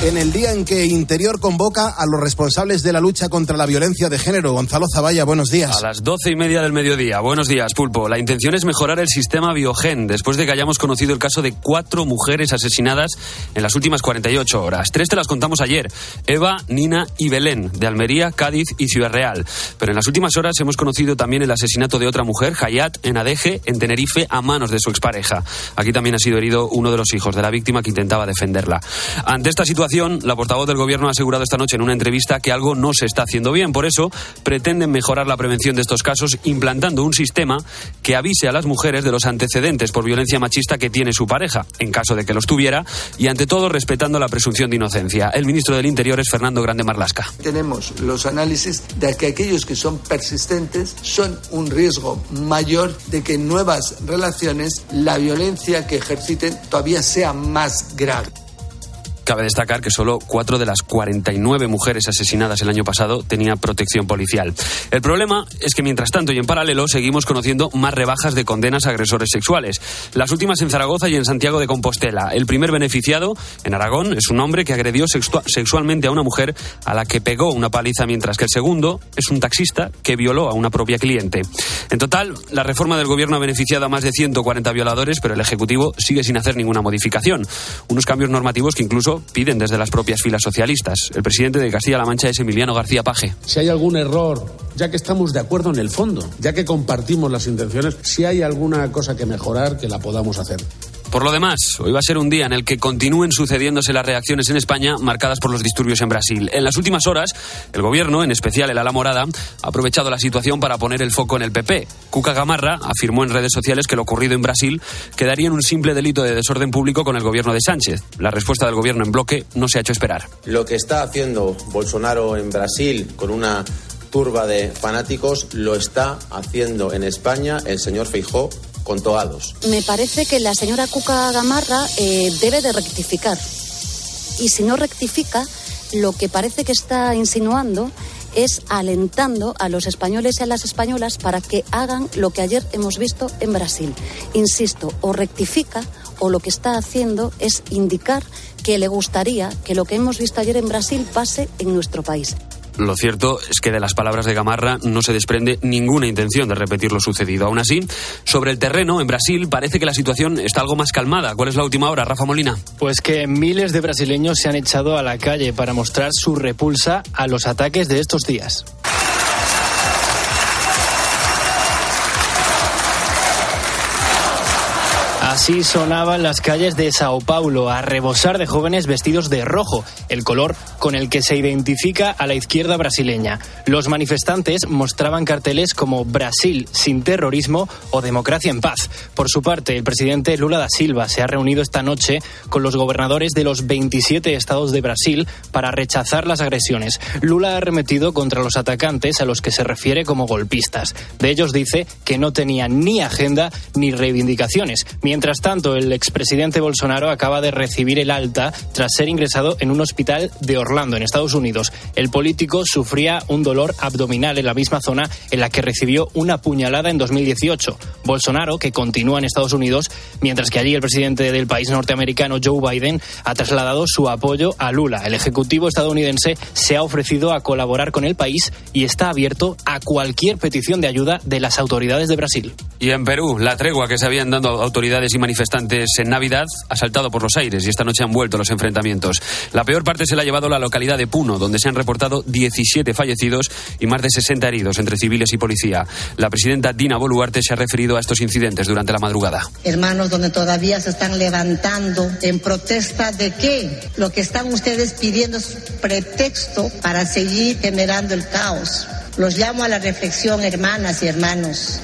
En el día en que Interior convoca a los responsables de la lucha contra la violencia de género, Gonzalo Zavalla, buenos días. A las doce y media del mediodía. Buenos días, Pulpo. La intención es mejorar el sistema Biogen después de que hayamos conocido el caso de cuatro mujeres asesinadas en las últimas 48 horas. Tres te las contamos ayer: Eva, Nina y Belén, de Almería, Cádiz y Ciudad Real. Pero en las últimas horas hemos conocido también el asesinato de otra mujer, Hayat, en Adeje, en Tenerife, a manos de su expareja. Aquí también ha sido herido uno de los hijos de la víctima que intentaba defenderla. Ante esta situación, la portavoz del Gobierno ha asegurado esta noche en una entrevista que algo no se está haciendo bien. Por eso, pretenden mejorar la prevención de estos casos implantando un sistema que avise a las mujeres de los antecedentes por violencia machista que tiene su pareja, en caso de que los tuviera, y ante todo respetando la presunción de inocencia. El ministro del Interior es Fernando Grande Marlasca. Tenemos los análisis de que aquellos que son persistentes son un riesgo mayor de que en nuevas relaciones la violencia que ejerciten todavía sea más grave. Cabe destacar que solo cuatro de las 49 mujeres asesinadas el año pasado tenían protección policial. El problema es que mientras tanto y en paralelo seguimos conociendo más rebajas de condenas a agresores sexuales. Las últimas en Zaragoza y en Santiago de Compostela. El primer beneficiado en Aragón es un hombre que agredió sexualmente a una mujer a la que pegó una paliza, mientras que el segundo es un taxista que violó a una propia cliente. En total, la reforma del gobierno ha beneficiado a más de 140 violadores, pero el Ejecutivo sigue sin hacer ninguna modificación. Unos cambios normativos que incluso piden desde las propias filas socialistas. El presidente de Castilla-La Mancha es Emiliano García Paje. Si hay algún error, ya que estamos de acuerdo en el fondo, ya que compartimos las intenciones, si hay alguna cosa que mejorar, que la podamos hacer. Por lo demás, hoy va a ser un día en el que continúen sucediéndose las reacciones en España marcadas por los disturbios en Brasil. En las últimas horas, el gobierno, en especial el ala morada, ha aprovechado la situación para poner el foco en el PP. Cuca Gamarra afirmó en redes sociales que lo ocurrido en Brasil quedaría en un simple delito de desorden público con el gobierno de Sánchez. La respuesta del gobierno en bloque no se ha hecho esperar. Lo que está haciendo Bolsonaro en Brasil con una turba de fanáticos lo está haciendo en España el señor Feijó Me parece que la señora Cuca Gamarra eh, debe de rectificar. Y si no rectifica, lo que parece que está insinuando es alentando a los españoles y a las españolas para que hagan lo que ayer hemos visto en Brasil. Insisto, o rectifica o lo que está haciendo es indicar que le gustaría que lo que hemos visto ayer en Brasil pase en nuestro país. Lo cierto es que de las palabras de Gamarra no se desprende ninguna intención de repetir lo sucedido. Aún así, sobre el terreno, en Brasil, parece que la situación está algo más calmada. ¿Cuál es la última hora, Rafa Molina? Pues que miles de brasileños se han echado a la calle para mostrar su repulsa a los ataques de estos días. Así sonaban las calles de Sao Paulo, a rebosar de jóvenes vestidos de rojo, el color con el que se identifica a la izquierda brasileña. Los manifestantes mostraban carteles como Brasil sin terrorismo o democracia en paz. Por su parte, el presidente Lula da Silva se ha reunido esta noche con los gobernadores de los 27 estados de Brasil para rechazar las agresiones. Lula ha arremetido contra los atacantes a los que se refiere como golpistas. De ellos dice que no tenían ni agenda ni reivindicaciones. Mientras tanto, el expresidente Bolsonaro acaba de recibir el alta tras ser ingresado en un hospital de Orlando, en Estados Unidos. El político sufría un dolor abdominal en la misma zona en la que recibió una puñalada en 2018. Bolsonaro, que continúa en Estados Unidos, mientras que allí el presidente del país norteamericano, Joe Biden, ha trasladado su apoyo a Lula. El Ejecutivo estadounidense se ha ofrecido a colaborar con el país y está abierto a cualquier petición de ayuda de las autoridades de Brasil. Y en Perú, la tregua que se habían dado autoridades y manifestantes en Navidad ha saltado por los aires y esta noche han vuelto los enfrentamientos. La peor parte se la ha llevado la localidad de Puno, donde se han reportado 17 fallecidos y más de 60 heridos entre civiles y policía. La presidenta Dina Boluarte se ha referido a estos incidentes durante la madrugada. Hermanos, donde todavía se están levantando en protesta de qué? Lo que están ustedes pidiendo es pretexto para seguir generando el caos. Los llamo a la reflexión, hermanas y hermanos.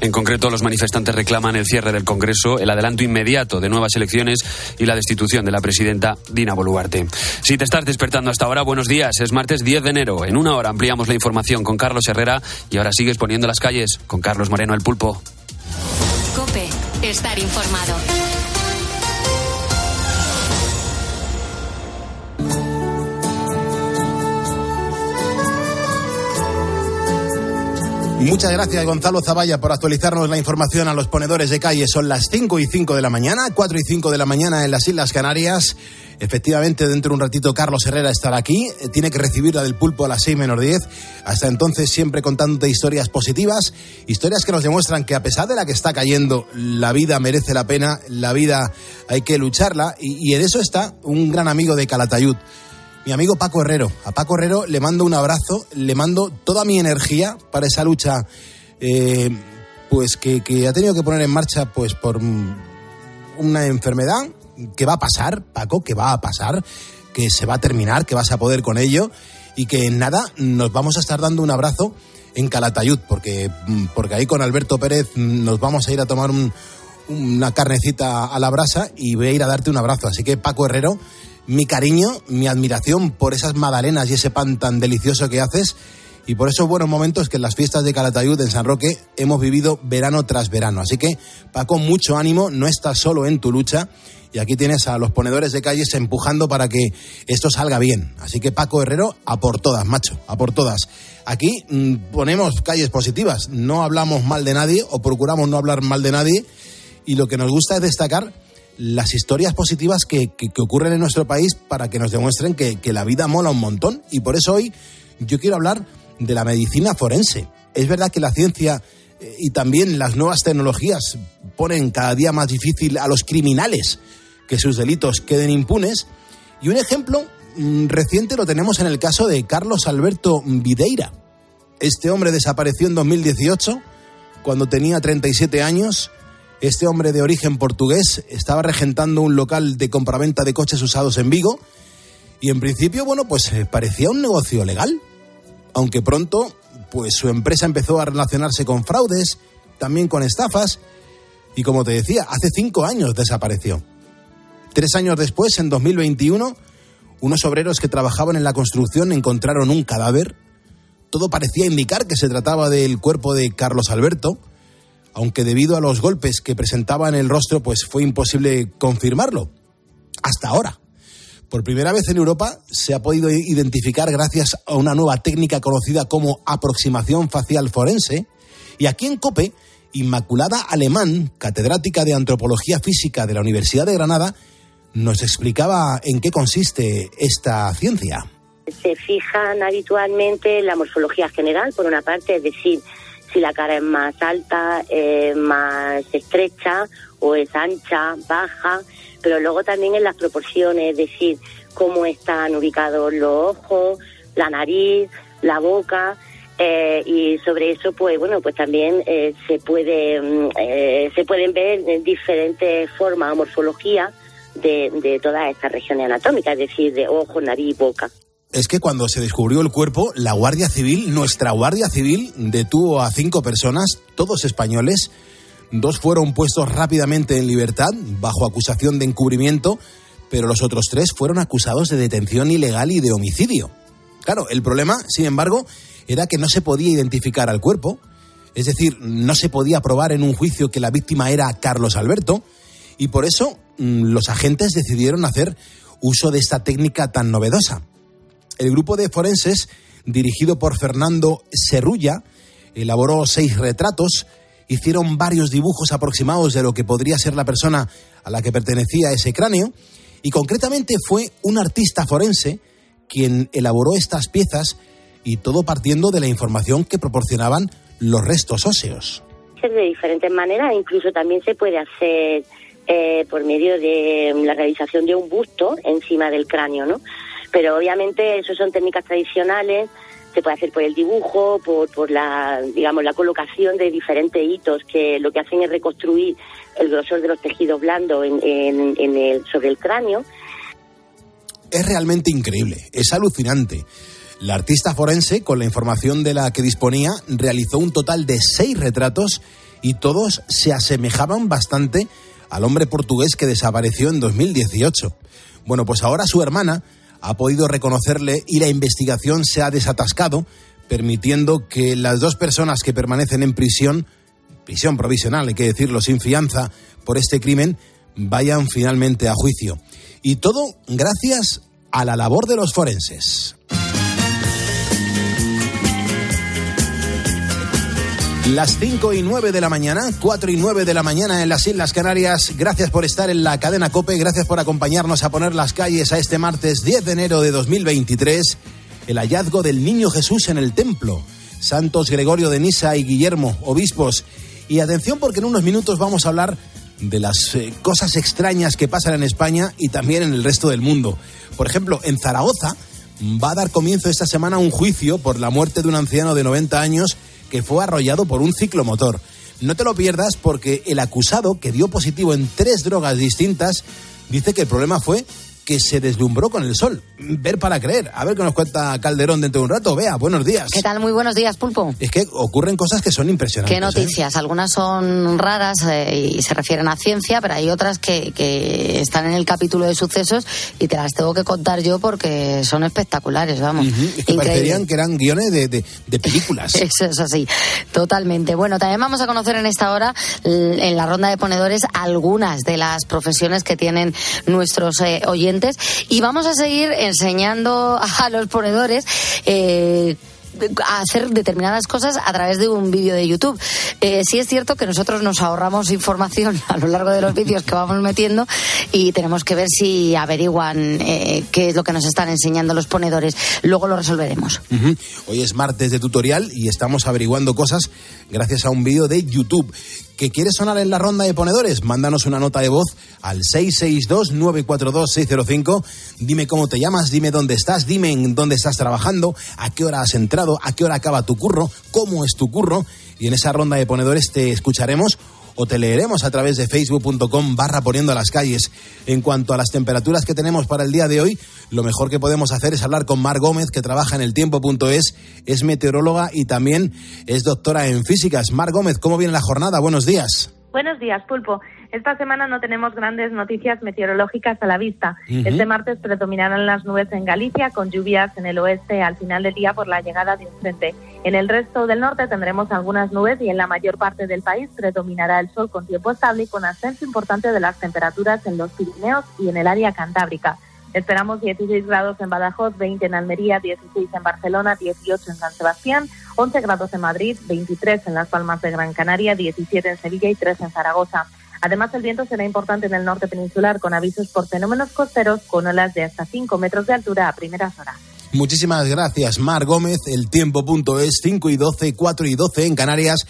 En concreto, los manifestantes reclaman el cierre del Congreso, el adelanto inmediato de nuevas elecciones y la destitución de la presidenta Dina Boluarte. Si te estás despertando hasta ahora, buenos días. Es martes 10 de enero. En una hora ampliamos la información con Carlos Herrera y ahora sigues poniendo las calles con Carlos Moreno el Pulpo. Cope, estar informado. Muchas gracias, Gonzalo Zavalla, por actualizarnos la información a los ponedores de calle. Son las 5 y 5 de la mañana, 4 y 5 de la mañana en las Islas Canarias. Efectivamente, dentro de un ratito Carlos Herrera estará aquí. Eh, tiene que recibir la del pulpo a las 6 menos 10. Hasta entonces, siempre contándote historias positivas, historias que nos demuestran que a pesar de la que está cayendo, la vida merece la pena, la vida hay que lucharla. Y, y en eso está un gran amigo de Calatayud mi amigo Paco Herrero. A Paco Herrero le mando un abrazo, le mando toda mi energía para esa lucha, eh, pues que, que, ha tenido que poner en marcha, pues por una enfermedad que va a pasar, Paco, que va a pasar, que se va a terminar, que vas a poder con ello y que en nada nos vamos a estar dando un abrazo en Calatayud, porque, porque ahí con Alberto Pérez nos vamos a ir a tomar un, una carnecita a la brasa y voy a ir a darte un abrazo. Así que Paco Herrero, mi cariño, mi admiración por esas magdalenas y ese pan tan delicioso que haces y por esos buenos momentos que en las fiestas de Calatayud en San Roque hemos vivido verano tras verano. Así que, Paco, mucho ánimo, no estás solo en tu lucha y aquí tienes a los ponedores de calles empujando para que esto salga bien. Así que, Paco Herrero, a por todas, macho, a por todas. Aquí mmm, ponemos calles positivas, no hablamos mal de nadie o procuramos no hablar mal de nadie y lo que nos gusta es destacar las historias positivas que, que, ocurren en nuestro país para que nos demuestren que, que, la vida mola un montón. Y por eso hoy yo quiero hablar de la medicina forense. Es verdad que la ciencia eh, y también las nuevas tecnologías ponen cada día más difícil a los criminales que sus delitos queden impunes. Y un ejemplo mmm, reciente lo tenemos en el caso de Carlos Alberto Videira. Este hombre desapareció en 2018 cuando tenía 37 años este hombre de origen portugués estaba regentando un local de compraventa de coches usados en Vigo y en principio, bueno, pues eh, parecía un negocio legal, aunque pronto, pues su empresa empezó a relacionarse con fraudes, también con estafas y como te decía, hace cinco años desapareció. Tres años después, en 2021, unos obreros que trabajaban en la construcción encontraron un cadáver. Todo parecía indicar que se trataba del cuerpo de Carlos Alberto, aunque debido a los golpes que presentaba en el rostro, pues fue imposible confirmarlo. Hasta ahora. Por primera vez en Europa se ha podido identificar gracias a una nueva técnica conocida como aproximación facial forense. Y aquí en COPE, Inmaculada Alemán, catedrática de Antropología Física de la Universidad de Granada, nos explicaba en qué consiste esta ciencia. Se fijan habitualmente en la morfología general, por una parte, es decir, si la cara es más alta, eh, más estrecha o es ancha, baja, pero luego también en las proporciones, es decir, cómo están ubicados los ojos, la nariz, la boca. Eh, y sobre eso pues bueno pues también eh, se puede eh, se pueden ver diferentes formas o morfologías de, de todas estas regiones anatómicas es decir de ojo nariz boca es que cuando se descubrió el cuerpo, la Guardia Civil, nuestra Guardia Civil, detuvo a cinco personas, todos españoles. Dos fueron puestos rápidamente en libertad bajo acusación de encubrimiento, pero los otros tres fueron acusados de detención ilegal y de homicidio. Claro, el problema, sin embargo, era que no se podía identificar al cuerpo, es decir, no se podía probar en un juicio que la víctima era Carlos Alberto, y por eso los agentes decidieron hacer uso de esta técnica tan novedosa el grupo de forenses, dirigido por Fernando Serrulla, elaboró seis retratos, hicieron varios dibujos aproximados de lo que podría ser la persona a la que pertenecía ese cráneo, y concretamente fue un artista forense quien elaboró estas piezas y todo partiendo de la información que proporcionaban los restos óseos. De diferentes maneras, incluso también se puede hacer eh, por medio de la realización de un busto encima del cráneo, ¿no? Pero obviamente eso son técnicas tradicionales, se puede hacer por el dibujo, por, por la, digamos, la colocación de diferentes hitos que lo que hacen es reconstruir el grosor de los tejidos blandos en, en, en el, sobre el cráneo. Es realmente increíble, es alucinante. La artista forense, con la información de la que disponía, realizó un total de seis retratos y todos se asemejaban bastante al hombre portugués que desapareció en 2018. Bueno, pues ahora su hermana ha podido reconocerle y la investigación se ha desatascado, permitiendo que las dos personas que permanecen en prisión, prisión provisional, hay que decirlo, sin fianza, por este crimen, vayan finalmente a juicio. Y todo gracias a la labor de los forenses. Las 5 y 9 de la mañana, 4 y 9 de la mañana en las Islas Canarias. Gracias por estar en la cadena Cope, gracias por acompañarnos a poner las calles a este martes 10 de enero de 2023. El hallazgo del niño Jesús en el templo. Santos Gregorio de Nisa y Guillermo, obispos. Y atención porque en unos minutos vamos a hablar de las eh, cosas extrañas que pasan en España y también en el resto del mundo. Por ejemplo, en Zaragoza va a dar comienzo esta semana un juicio por la muerte de un anciano de 90 años que fue arrollado por un ciclomotor. No te lo pierdas porque el acusado, que dio positivo en tres drogas distintas, dice que el problema fue que se deslumbró con el sol. Ver para creer. A ver qué nos cuenta Calderón dentro de un rato. Vea, buenos días. ¿Qué tal? Muy buenos días, Pulpo. Es que ocurren cosas que son impresionantes. ¿Qué noticias? Algunas son raras eh, y se refieren a ciencia, pero hay otras que, que, están en el capítulo de sucesos y te las tengo que contar yo porque son espectaculares, vamos. Uh -huh. Es que parecerían que eran guiones de, de, de películas. Eso es así, totalmente. Bueno, también vamos a conocer en esta hora, en la ronda de ponedores, algunas de las profesiones que tienen nuestros eh, oyentes y vamos a seguir enseñando a los ponedores eh, a hacer determinadas cosas a través de un vídeo de YouTube. Eh, sí es cierto que nosotros nos ahorramos información a lo largo de los vídeos que vamos metiendo y tenemos que ver si averiguan eh, qué es lo que nos están enseñando los ponedores. Luego lo resolveremos. Hoy es martes de tutorial y estamos averiguando cosas gracias a un vídeo de YouTube. ¿Que quieres sonar en la ronda de ponedores? Mándanos una nota de voz al 662-942-605. Dime cómo te llamas, dime dónde estás, dime en dónde estás trabajando, a qué hora has entrado, a qué hora acaba tu curro, cómo es tu curro. Y en esa ronda de ponedores te escucharemos o te leeremos a través de facebook.com barra las calles. En cuanto a las temperaturas que tenemos para el día de hoy, lo mejor que podemos hacer es hablar con Mar Gómez, que trabaja en el tiempo.es, es meteoróloga y también es doctora en físicas. Mar Gómez, ¿cómo viene la jornada? Buenos días. Buenos días, Pulpo. Esta semana no tenemos grandes noticias meteorológicas a la vista. Uh -huh. Este martes predominarán las nubes en Galicia, con lluvias en el oeste al final del día por la llegada de un frente. En el resto del norte tendremos algunas nubes y en la mayor parte del país predominará el sol con tiempo estable y con ascenso importante de las temperaturas en los Pirineos y en el área cantábrica. Esperamos 16 grados en Badajoz, 20 en Almería, 16 en Barcelona, 18 en San Sebastián, 11 grados en Madrid, 23 en Las Palmas de Gran Canaria, 17 en Sevilla y 3 en Zaragoza. Además, el viento será importante en el norte peninsular con avisos por fenómenos costeros con olas de hasta 5 metros de altura a primeras horas. Muchísimas gracias, Mar Gómez. El tiempo.es 5 y 12, 4 y 12 en Canarias.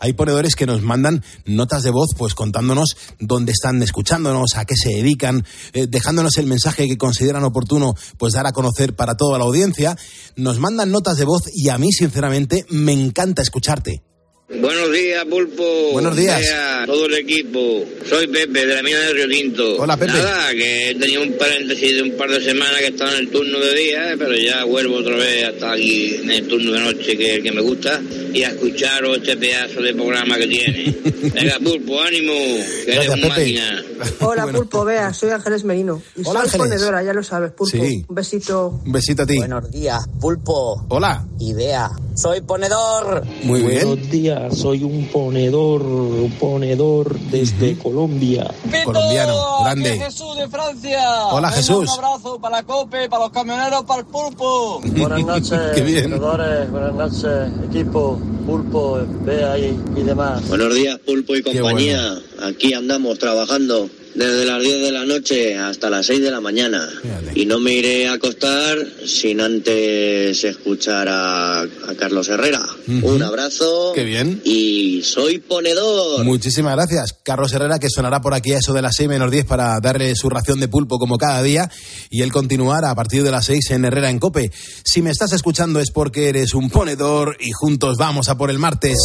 Hay ponedores que nos mandan notas de voz, pues contándonos dónde están escuchándonos, a qué se dedican, eh, dejándonos el mensaje que consideran oportuno, pues dar a conocer para toda la audiencia. Nos mandan notas de voz y a mí, sinceramente, me encanta escucharte. Buenos días, Pulpo. Buenos días. a todo el equipo. Soy Pepe, de la mina de Río Tinto. Hola, Pepe. Nada, que he tenido un paréntesis de un par de semanas que estaba en el turno de día, eh, pero ya vuelvo otra vez hasta aquí en el turno de noche, que es el que me gusta, y a escucharos este pedazo de programa que tiene. Venga, Pulpo, ánimo, que Gracias, eres un Pepe. máquina. Hola, Bueno. Pulpo, vea, soy Ángeles Merino. Y Hola, soy Ángeles. ponedora, ya lo sabes, Pulpo. Sí. Un besito. Un besito a ti. Buenos días, Pulpo. Hola. Idea. Soy ponedor. Muy bien. Buenos días, soy un ponedor, un ponedor desde Colombia. Colombiano, grande. Jesús de Francia. Hola, Venga, Jesús. Un abrazo para la COPE, para los camioneros, para el pulpo. Buenas noches, Qué bien. buenas noches, equipo, pulpo, Bea y, y demás. Buenos días, Pulpo y compañía. Aquí andamos trabajando desde las 10 de la noche hasta las 6 de la mañana. Fíjate. Y no me iré a acostar sin antes escuchar a, a Carlos Herrera. Un abrazo. Qué bien. Y soy ponedor. Muchísimas gracias. Carlos Herrera, que sonará por aquí a eso de las 6 menos 10 para darle su ración de pulpo como cada día y él continuará a partir de las 6 en Herrera en Cope. Si me estás escuchando es porque eres un ponedor y juntos vamos a por el martes.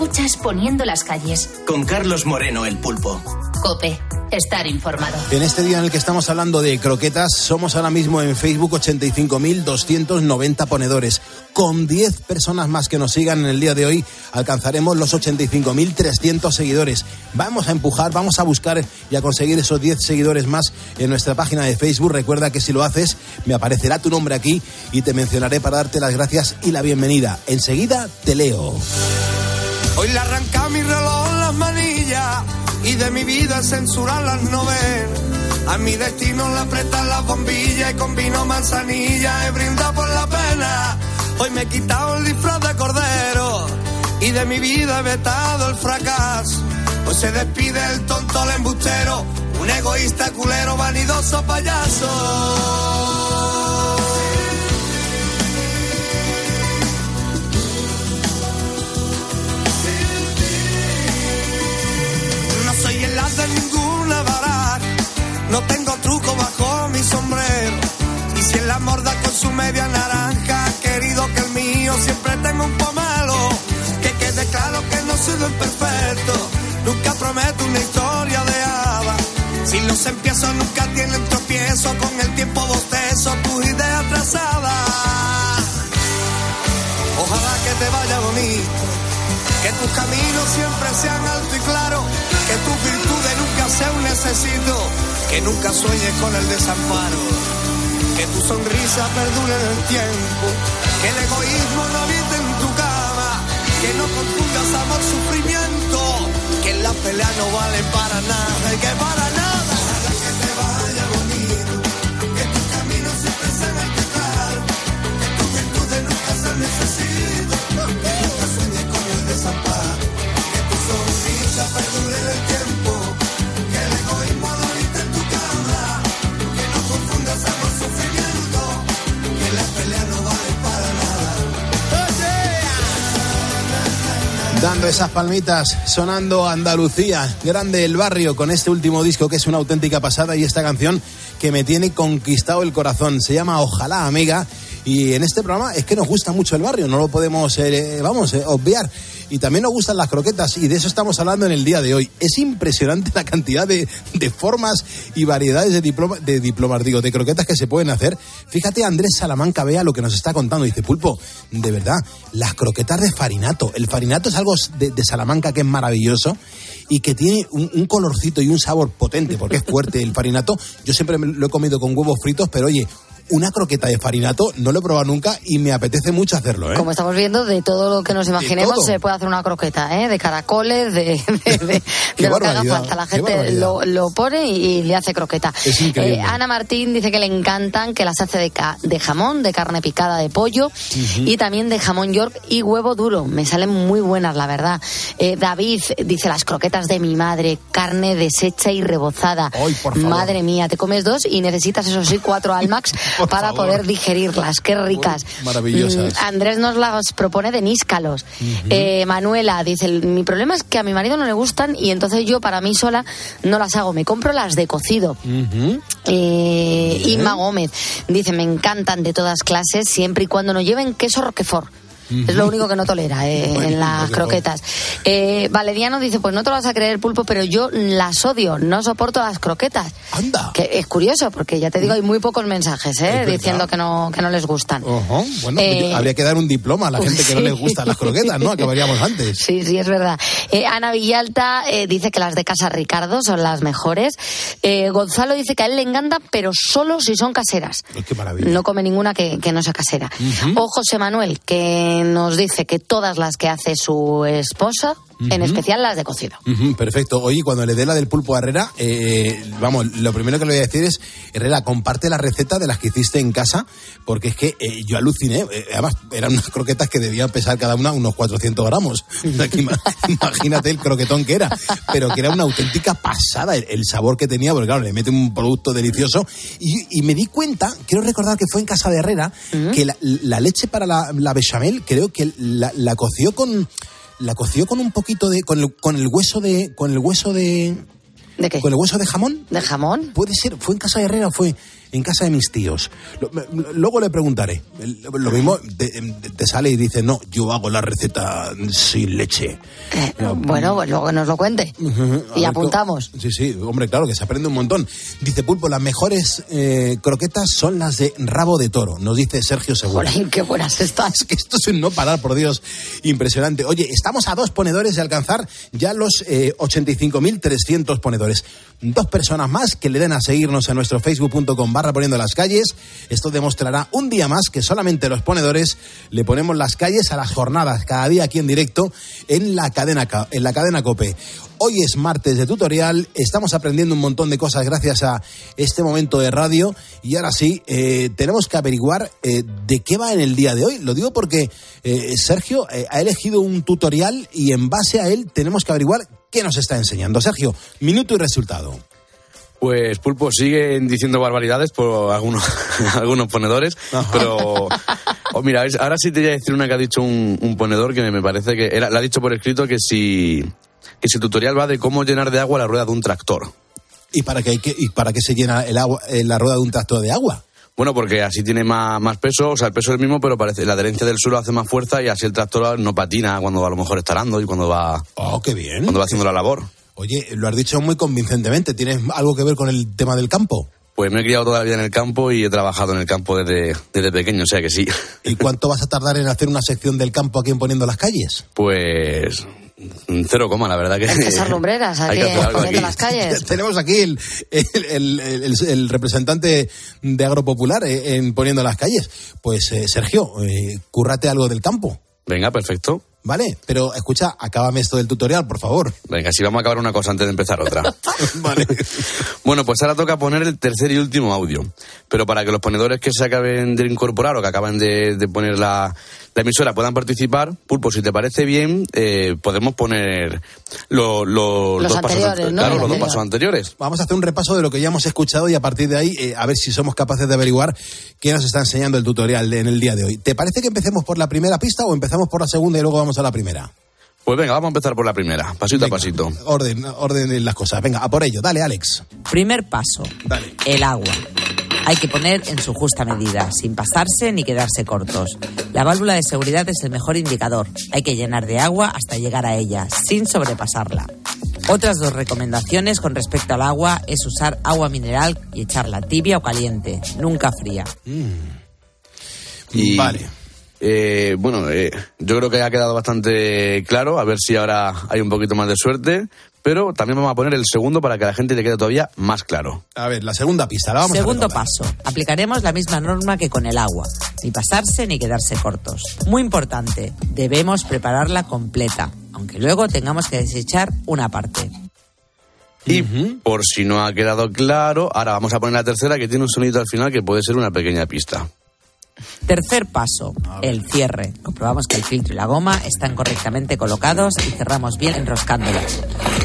Escuchas Poniendo las calles. Con Carlos Moreno, el pulpo. Cope. estar informado. En este día en el que estamos hablando de croquetas, somos ahora mismo en Facebook 85.290 ponedores. Con 10 personas más que nos sigan en el día de hoy, alcanzaremos los 85.300 seguidores. Vamos a empujar, vamos a buscar y a conseguir esos 10 seguidores más en nuestra página de Facebook. Recuerda que si lo haces, me aparecerá tu nombre aquí y te mencionaré para darte las gracias y la bienvenida. Enseguida te leo. Hoy le arranca mi reloj las manillas y de mi vida censurar las novelas. A mi destino le apretan las bombillas y con vino manzanilla he brindado por la pena. Hoy me he quitado el disfraz de cordero y de mi vida he vetado el fracaso. Hoy se despide el tonto, el embustero, un egoísta culero, vanidoso payaso. Ninguna baraja, no tengo truco bajo mi sombrero. Y si en la morda con su media naranja, querido que el mío siempre tengo un pomelo. Que quede claro que no soy del perfecto, nunca prometo una historia de hada. Si los empiezo nunca tienen tropiezo, con el tiempo bostezo tus ideas trazadas. Ojalá que te vaya bonito, que tus caminos siempre sean alto y claro, que tus virtudes nunca sea un necesito, que nunca sueñes con el desamparo, que tu sonrisa perdure en el tiempo, que el egoísmo no habite en tu cama, que no confundas amor sufrimiento, que la pelea no vale para nada que para nada. Dando esas palmitas, sonando Andalucía, grande el barrio, con este último disco que es una auténtica pasada y esta canción que me tiene conquistado el corazón. Se llama Ojalá Amiga y en este programa es que nos gusta mucho el barrio, no lo podemos, eh, vamos, eh, obviar. Y también nos gustan las croquetas y de eso estamos hablando en el día de hoy. Es impresionante la cantidad de, de formas y variedades de, diploma, de diplomas, digo, de croquetas que se pueden hacer. Fíjate, Andrés Salamanca, vea lo que nos está contando. Dice, Pulpo, de verdad, las croquetas de farinato. El farinato es algo de, Salamanca que es maravilloso y que tiene un, un, colorcito y un sabor potente, porque es fuerte el farinato. Yo siempre me lo he comido con huevos fritos, pero oye, una croqueta de farinato no lo he probado nunca y me apetece mucho hacerlo. ¿eh? Como estamos viendo, de todo lo que nos imaginemos se puede hacer una croqueta, ¿eh? de caracoles, de, de, de, de lo que haga falta. La gente lo, lo, pone y, y, le hace croqueta. Es increíble. Eh, Ana Martín dice que le encantan, que las hace de, ca de jamón, de carne picada, de pollo uh -huh. y también de jamón york y huevo duro. Me salen muy buenas, la verdad. Eh, David dice las croquetas de mi madre, carne deshecha y rebozada. Ay, madre mía, te comes dos y necesitas, eso sí, cuatro Almax para favor. poder digerirlas. Qué ricas. Maravillosas. Mm, Andrés nos las propone de níscalos. Uh -huh. eh, Manuela dice, mi problema es que a mi marido no le gustan y entonces yo para mí sola no las hago. Me compro las de cocido. Uh -huh. eh, Inma Gómez dice, me encantan de todas clases siempre y cuando no lleven queso roquefort. Es lo único que no tolera eh, en las croquetas. Eh, Valeriano dice, pues no te lo vas a creer, Pulpo, pero yo las odio, no soporto las croquetas. Anda. Que es curioso, porque ya te digo, hay muy pocos mensajes eh, diciendo que no, que no les gustan. Uh -huh. Bueno, pues habría que dar un diploma a la gente que no les gustan las croquetas, ¿no? Acabaríamos antes. Sí, sí, es verdad. Ana Villalta dice que las de Casa Ricardo son las mejores. Gonzalo dice que a él le encantan, pero solo si son caseras. Qué maravilla. No come ninguna que, que no sea casera. Uh -huh. O José Manuel, que nos dice que todas las que hace su esposa, uh -huh. en especial las de cocido. Uh -huh, perfecto. Oye, cuando le dé la del pulpo a Herrera, eh, vamos, lo primero que le voy a decir es, Herrera, comparte la receta de las que hiciste en casa, porque es que eh, yo aluciné. Eh, además, eran unas croquetas que debían pesar cada una unos 400 gramos. Imagínate el croquetón que era. Pero que era una auténtica pasada el, el, sabor que tenía, porque claro, le mete un producto delicioso. Y, y me di cuenta, quiero recordar que fue en casa de Herrera, uh -huh. que la, la, leche para la, la bechamel, creo que la, la coció con la coció con un poquito de con el, con el hueso de con el hueso de ¿De qué? con el hueso de jamón de jamón puede ser fue en casa de Herrera o fue en casa de mis tíos. Luego le preguntaré. Lo mismo te, te sale y dice, no, yo hago la receta sin leche. Eh, bueno, pues luego nos lo cuente. A Y ver, apuntamos. Sí, sí, hombre, claro que se aprende un montón. Dice Pulpo, las mejores eh, croquetas son las de rabo de toro, nos dice Sergio Segura. Jolín, qué buenas están. Es que esto es un no parar, por Dios, impresionante. Oye, estamos a dos ponedores de alcanzar ya los eh, 85.300 ponedores. Dos personas más que le den a seguirnos en nuestro facebook.com barra poniendo las calles. Esto demostrará un día más que solamente los ponedores le ponemos las calles a las jornadas, cada día aquí en directo en la cadena, Ca- en la cadena COPE. Hoy es martes de tutorial, estamos aprendiendo un montón de cosas gracias a este momento de radio y ahora sí, eh, tenemos que averiguar eh, de qué va en el día de hoy. Lo digo porque eh, Sergio ha elegido un tutorial y en base a él tenemos que averiguar qué nos está enseñando. Sergio, minuto y resultado. Pues Pulpo siguen diciendo barbaridades por algunos, algunos ponedores, pero oh, mira, ahora sí te voy a decir una que ha dicho un, un ponedor que me parece que era, le ha dicho por escrito que si, que si tutorial va de cómo llenar de agua la rueda de un tractor. ¿Y para qué, y para qué se llena el agua, eh, la rueda de un tractor de agua? Bueno, porque así tiene más, más peso, o sea, el peso es el mismo, pero parece la adherencia del suelo hace más fuerza y así el tractor no patina cuando a lo mejor está arando y cuando va, Oh, qué bien. cuando va haciendo la labor. Oye, lo has dicho muy convincentemente. ¿Tienes algo que ver con el tema del campo? Pues me he criado toda la vida en el campo y he trabajado en el campo desde, desde pequeño, o sea que sí. ¿Y cuánto vas a tardar en hacer una sección del campo aquí en Poniendo las Calles? Pues cero coma, la verdad que... Hay que lumbreras Hay aquí que hacer algo poniendo aquí. las calles. Tenemos aquí el, el- el- el- el representante de Agropopular eh, en Poniendo las Calles. Pues, eh, Sergio, eh, cúrrate algo del campo. Venga, perfecto. ¿Vale? Pero escucha, acábame esto del tutorial, por favor. Venga, si vamos a acabar una cosa antes de empezar otra. vale. Bueno, pues ahora toca poner el tercer y último audio. Pero para que los ponedores que se acaben de incorporar o que acaban de, de poner la, la emisora puedan participar, Pulpo, si te parece bien, eh, podemos poner lo- lo- Los dos pasos anteriores, ante- ¿no? Claro, El los dos anterior. pasos anteriores. Vamos a hacer un repaso de lo que ya hemos escuchado y a partir de ahí eh, a ver si somos capaces de averiguar qué nos está enseñando el tutorial de- en el día de hoy. ¿Te parece que empecemos por la primera pista o empezamos por la segunda y luego vamos a la primera? Pues venga, vamos a empezar por la primera, pasito a pasito. Orden, orden en las cosas. Venga, a por ello. Dale, Alex. Primer paso, Dale. el agua. Hay que poner en su justa medida, sin pasarse ni quedarse cortos. La válvula de seguridad es el mejor indicador. Hay que llenar de agua hasta llegar a ella, sin sobrepasarla. Otras dos recomendaciones con respecto al agua es usar agua mineral y echarla tibia o caliente, nunca fría. Y, Vale. eh, bueno, eh, yo creo que ha quedado bastante claro. A ver si ahora hay un poquito más de suerte. Pero también vamos a poner el segundo para que a la gente le quede todavía más claro. A ver, la segunda pista, la vamos Segundo a paso. Aplicaremos la misma norma que con el agua. Ni pasarse ni quedarse cortos. Muy importante. Debemos prepararla completa. Aunque luego tengamos que desechar una parte. Y por si no ha quedado claro, ahora vamos a poner la tercera que tiene un sonido al final que puede ser una pequeña pista. Tercer paso. El cierre. Comprobamos que el filtro y la goma están correctamente colocados y cerramos bien enroscándolas.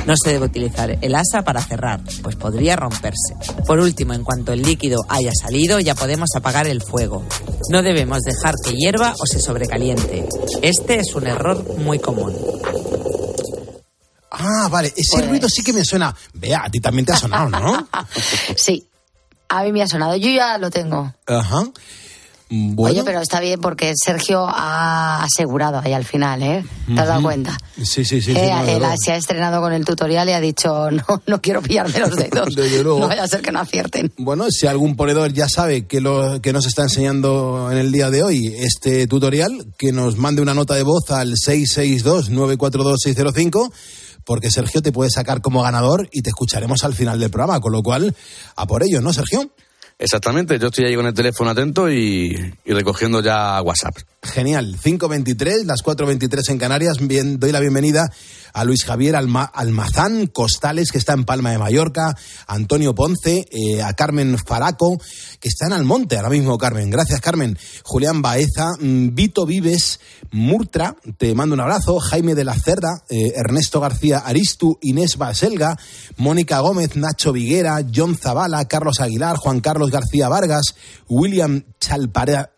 No se debe utilizar el asa para cerrar, pues podría romperse. Por último, en cuanto el líquido haya salido, ya podemos apagar el fuego. No debemos dejar que hierva o se sobrecaliente. Este es un error muy común. Ah, vale, ese Pues- ruido sí que me suena. Vea, a ti también te ha sonado, ¿no? Sí, a mí me ha sonado. Yo ya lo tengo. Ajá. Bueno, Oye, pero está bien porque Sergio ha asegurado ahí al final, ¿eh? ¿Te has dado Ujú. cuenta? sí, sí, sí. sí, Eh, no, desde él se ha estrenado con el tutorial y ha dicho, no, no quiero pillarme los dedos. Desde luego. No vaya a ser que no acierten. Bueno, si algún ponedor ya sabe que, lo, que nos está enseñando en el día de hoy este tutorial, que nos mande una nota de voz al 662-942-605, porque Sergio te puede sacar como ganador y te escucharemos al final del programa, con lo cual, a por ello, ¿no, Sergio? Exactamente, yo estoy ahí con el teléfono atento y, y recogiendo ya WhatsApp. Genial, 5.23, las 4.23 en Canarias. Bien, doy la bienvenida a Luis Javier Alma- Almazán Costales, que está en Palma de Mallorca, Antonio Ponce, eh, a Carmen Faraco, que está en Almonte ahora mismo, Carmen. Gracias, Carmen. Julián Baeza, mm, Vito Vives, Murtra, te mando un abrazo. Jaime de la Cerda, eh, Ernesto García Aristu, Inés Baselga, Mónica Gómez, Nacho Viguera, John Zavala, Carlos Aguilar, Juan Carlos García Vargas, William Chalpara-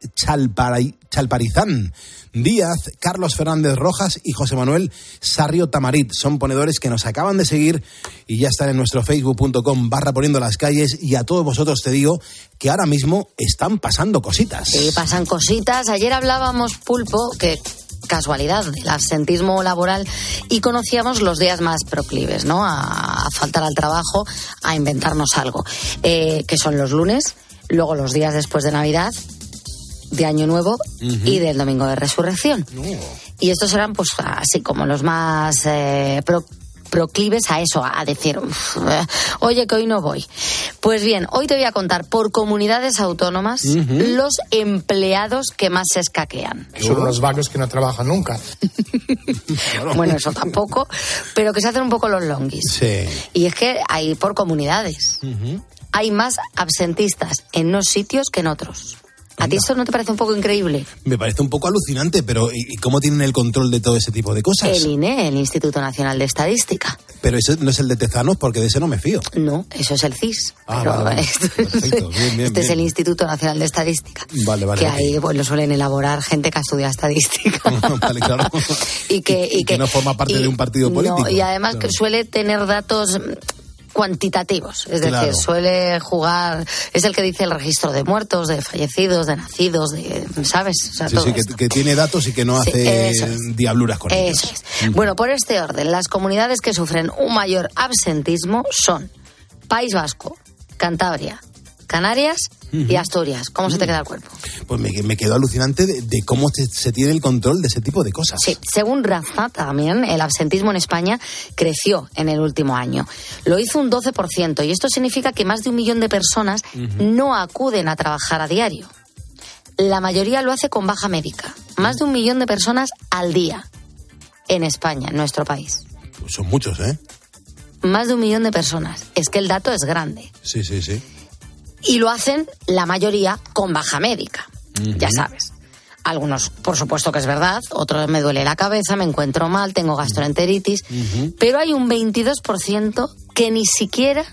Chalparizán. Díaz, Carlos Fernández Rojas y José Manuel Sarrio Tamarit. Son ponedores que nos acaban de seguir y ya están en nuestro facebook.com barra poniendo las calles y a todos vosotros te digo que ahora mismo están pasando cositas. Sí, pasan cositas. Ayer hablábamos, Pulpo, que casualidad del absentismo laboral y conocíamos los días más proclives, ¿no? A, faltar al trabajo, a inventarnos algo, eh, que son los lunes, luego los días después de Navidad, de Año Nuevo y del Domingo de Resurrección. Y estos eran, pues, así como los más eh, pro- proclives a eso, a decir, "Uf, eh, oye, que hoy no voy. Pues bien, hoy te voy a contar por comunidades autónomas los empleados que más se escaquean. Son unos vagos que no trabajan nunca. Bueno, eso tampoco, pero que se hacen un poco los longuis. Sí. Y es que hay por comunidades. Hay más absentistas en unos sitios que en otros. ¿A ti esto no te parece un poco increíble? Me parece un poco alucinante, pero ¿y cómo tienen el control de todo ese tipo de cosas? El INE, el Instituto Nacional de Estadística. Pero ese no es el de Tezanos porque de ese no me fío. No, eso es el CIS. Ah, vale, vale. esto- Perfecto, bien, bien, este es el Instituto Nacional de Estadística. Vale, vale. que ahí pues, lo suelen elaborar gente que ha estudiado estadística. vale, claro. y que, y Y que no forma parte de un partido político. No, y además Claro. que suele tener datos cuantitativos, es decir, suele jugar, es el que dice el registro de muertos, de fallecidos, de nacidos, de, ¿sabes? O sea, Sí, todo sí, que, tiene datos y que no Sí, hace es. diabluras con ellos. Eso es. Bueno, por este orden, las comunidades que sufren un mayor absentismo son País Vasco, Cantabria, Canarias y Asturias. ¿Cómo se te queda el cuerpo? Pues me, me quedó alucinante de, de cómo se, se tiene el control de ese tipo de cosas. Sí, según Raza también, el absentismo en España creció en el último año. Lo hizo un 12% y esto significa que más de un millón de personas no acuden a trabajar a diario. La mayoría lo hace con baja médica. Más de un millón de personas al día en España, en nuestro país. Pues son muchos, ¿eh? Más de un millón de personas. Es que el dato es grande. Sí, sí, sí. Y lo hacen la mayoría con baja médica. Ya sabes. Algunos, por supuesto que es verdad, otros me duele la cabeza, me encuentro mal, tengo gastroenteritis, pero hay un 22% que ni siquiera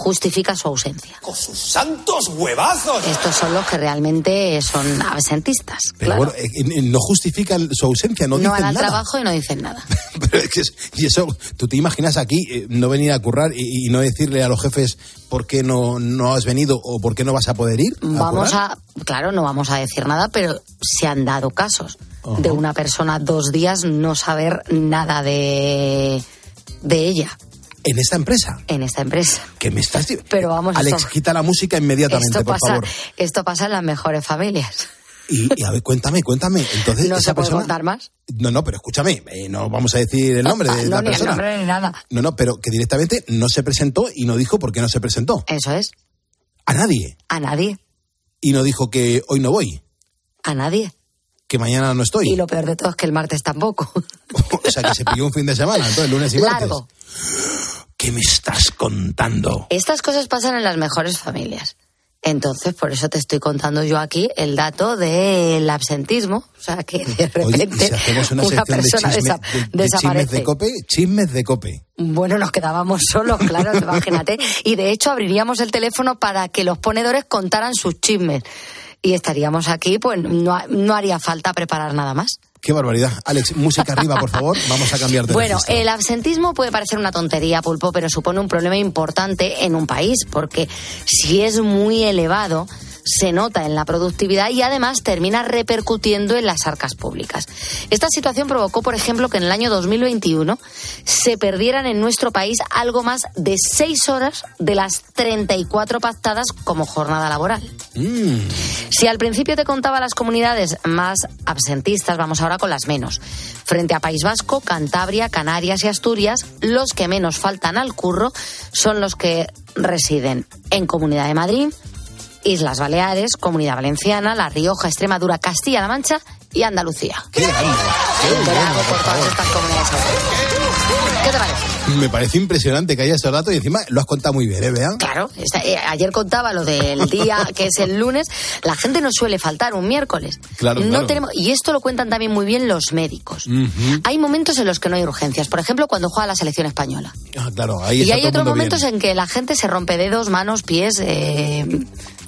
justifica su ausencia. ¡Con sus santos huevazos! Estos son los que realmente son absentistas. Pero claro. bueno, eh, eh, no justifican su ausencia, no, no dicen van al nada. trabajo y no dicen nada. Pero es que y eso, tú te imaginas aquí eh, no venir a currar y, y no decirle a los jefes por qué no, no has venido o por qué no vas a poder ir. Vamos currar? a, claro, no vamos a decir nada, pero se han dado casos de una persona dos días no saber nada de, de ella En esta empresa. en esta empresa. Que me estás. Pero vamos, Alex, esto- quita la música inmediatamente, por pasa, favor. esto pasa en las mejores familias. Y, y a ver, cuéntame, cuéntame. Entonces, No esa se puede persona. contar más. No, no, pero escúchame, eh, no vamos a decir el nombre de no, la ni el persona. nombre ni nada. No, no, pero que directamente no se presentó y no dijo por qué no se presentó. Eso es. A nadie. A nadie. Y no dijo que hoy no voy, A nadie. que mañana no estoy. Y lo peor de todo es que el martes tampoco. O sea, que se pilló un fin de semana, entonces lunes y martes. Largo. ¿Qué me estás contando? Estas cosas pasan en las mejores familias. Entonces, por eso te estoy contando yo aquí el dato del absentismo. O sea, que de Oye, ¿y repente si hacemos una, de, persona chisme- desa- de- de chismes desaparece. de cope? Chismes de cope. Bueno, nos quedábamos solos, claro, imagínate. Y de hecho abriríamos el teléfono para que los ponedores contaran sus chismes. Y estaríamos aquí, pues no, no haría falta preparar nada más. Qué barbaridad. Alex, música arriba, por favor. Vamos a cambiar de Bueno, registro. el absentismo puede parecer una tontería, Pulpo, pero supone un problema importante en un país, porque si es muy elevado, se nota en la productividad y además termina repercutiendo en las arcas públicas. Esta situación provocó, por ejemplo, que en el año 2021 se perdieran en nuestro país algo más de seis horas de las 34 pactadas como jornada laboral. Si al principio te contaba las comunidades más absentistas, vamos ahora con las menos. Frente a País Vasco, Cantabria, Canarias y Asturias, los que menos faltan al curro son los que residen en Comunidad de Madrid, Islas Baleares, Comunidad Valenciana, La Rioja, Extremadura, Castilla-La Mancha y Andalucía. Qué. Te la hago por todas estas comunidades. ¿Qué te parece? Me parece impresionante que haya estos datos y encima lo has contado muy bien, ¿eh, Bea? Claro, esta- eh, ayer contaba lo del día que es el lunes. La gente no suele faltar un miércoles. Claro, no claro. tenemos y esto lo cuentan también muy bien los médicos. Hay momentos en los que no hay urgencias, por ejemplo, cuando juega la selección española. Ah, claro, ahí y está hay otros momentos bien. en que la gente se rompe dedos, manos, pies, eh,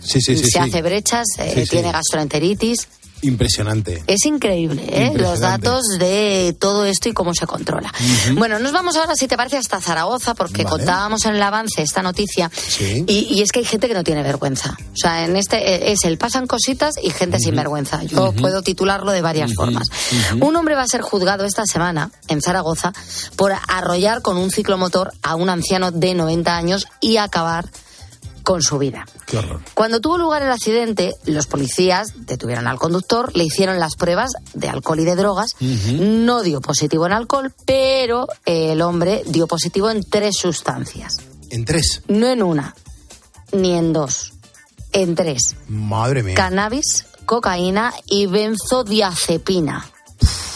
Sí, sí, sí. se hace brechas, eh, tiene gastroenteritis. Impresionante. Es increíble, ¿eh? los datos de todo esto y cómo se controla. Bueno, nos vamos ahora, si te parece, hasta Zaragoza, porque Vale. contábamos en el avance esta noticia. Sí. Y, y es que hay gente que no tiene vergüenza. O sea, en este eh, es el pasan cositas y gente sin vergüenza. Yo puedo titularlo de varias formas. Un hombre va a ser juzgado esta semana en Zaragoza por arrollar con un ciclomotor a un anciano de 90 años y acabar con su vida. Qué horror. Cuando tuvo lugar el accidente, los policías detuvieron al conductor, le hicieron las pruebas de alcohol y de drogas. No dio positivo en alcohol, pero el hombre dio positivo en tres sustancias. En tres. No en una, ni en dos, en tres. Madre mía. Cannabis, cocaína y benzodiazepina.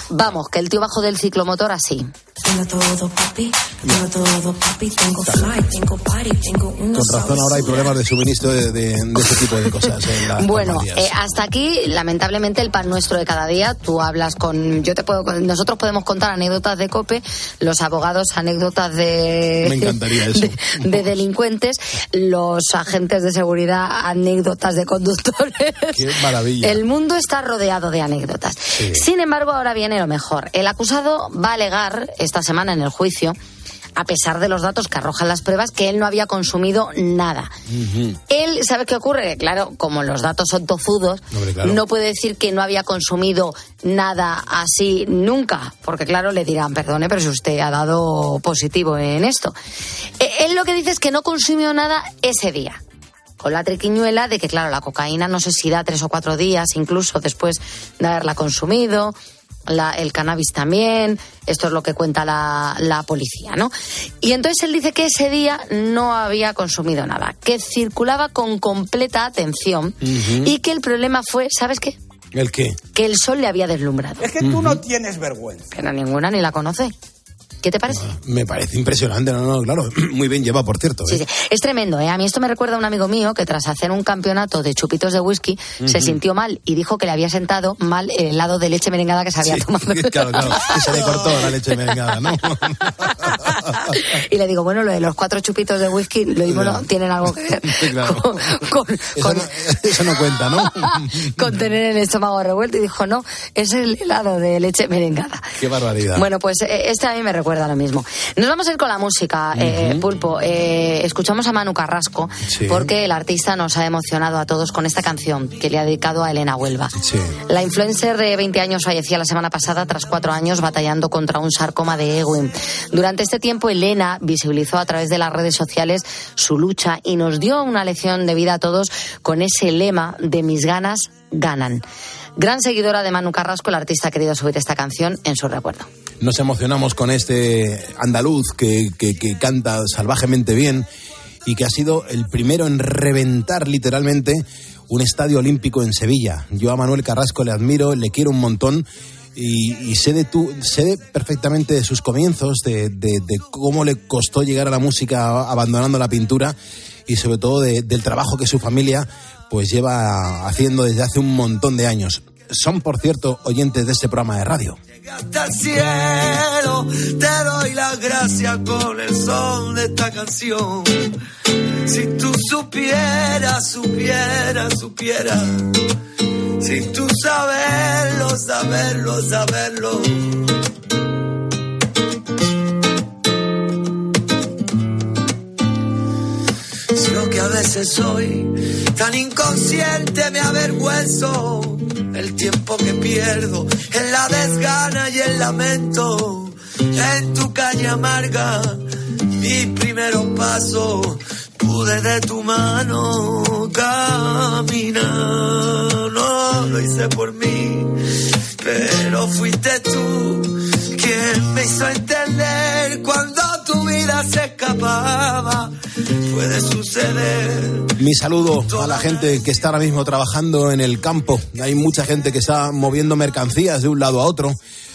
Vamos, que el tío bajo del ciclomotor así. Tengo todo, papi. Tengo todo, papi. Tengo fly, tengo party, tengo una Con razón ahora hay problemas de suministro de, de, de ese tipo de cosas en las Bueno, eh, hasta aquí, lamentablemente, el pan nuestro de cada día. Tú hablas con. Yo te puedo. Nosotros podemos contar anécdotas de COPE, los abogados anécdotas de. Me encantaría eso. De, de delincuentes, los agentes de seguridad anécdotas de conductores. Qué maravilla. El mundo está rodeado de anécdotas. Sin embargo, ahora viene lo mejor. El acusado va a alegar esta semana en el juicio, a pesar de los datos que arrojan las pruebas, que él no había consumido nada. Él, ¿sabe qué ocurre? Claro, como los datos son tozudos, Hombre, claro. no puede decir que no había consumido nada así nunca, porque claro, le dirán, perdone, pero si usted ha dado positivo en esto. Eh, Él lo que dice es que no consumió nada ese día. Con la triquiñuela de que, claro, la cocaína no sé si da tres o cuatro días, incluso después de haberla consumido, la- el cannabis también, esto es lo que cuenta la, la policía, ¿no? Y entonces él dice que ese día no había consumido nada, que circulaba con completa atención y que el problema fue, ¿sabes qué? ¿El qué? Que el sol le había deslumbrado. Es que tú no tienes vergüenza. Pero ninguna ni la conoce. ¿Qué te parece? Me parece impresionante, no, no, claro. Muy bien lleva, por cierto. Sí, ¿eh? sí. Es tremendo, ¿eh? A mí esto me recuerda a un amigo mío que tras hacer un campeonato de chupitos de whisky se sintió mal y dijo que le había sentado mal el helado de leche merengada que se había tomado. Claro, claro, que se le cortó la leche merengada, ¿no? Y le digo, bueno, lo de los cuatro chupitos de whisky, lo mismo no tienen algo que ver Claro. con, con- Eso, con- no, eso no cuenta, ¿no? con tener el estómago revuelto. Y dijo, no, es el helado de leche merengada. Qué barbaridad. Bueno, pues eh, este a mí me recuerda a lo mismo. Nos vamos a ir con la música, eh. Pulpo. Eh, escuchamos a Manu Carrasco Sí. porque el artista nos ha emocionado a todos con esta canción que le ha dedicado a Elena Huelva. Sí. La influencer de 20 años fallecía la semana pasada tras cuatro años batallando contra un sarcoma de Ewing. Durante este tiempo, Elena visibilizó a través de las redes sociales su lucha y nos dio una lección de vida a todos con ese lema de mis ganas ganan. Gran seguidora de Manu Carrasco, el artista ha querido subir esta canción en su recuerdo. Nos emocionamos con este andaluz que, canta salvajemente bien y que ha sido el primero en reventar literalmente un estadio olímpico en Sevilla. Yo a Manuel Carrasco le admiro, le quiero un montón y, sé, de tu, sé perfectamente de sus comienzos, de, cómo le costó llegar a la música abandonando la pintura y sobre todo de- del trabajo que su familia pues lleva haciendo desde hace un montón de años. Son, por cierto, oyentes de este programa de radio. hasta el cielo. Te doy las gracias con el son de esta canción. Si tú supieras, supieras, supieras. Si tú saberlo, saberlo, saberlo. Lo que a veces soy. Tan inconsciente me avergüenzo. El tiempo que pierdo en la desgana y el lamento. En tu calle amarga mi primero paso. Pude de tu mano caminar. No lo hice por mí pero fuiste tú quien me hizo entender cuando tu vida se escapaba puede suceder Mi saludo a la gente que está ahora mismo trabajando en el campo. Hay mucha gente que está moviendo mercancías de un lado a otro.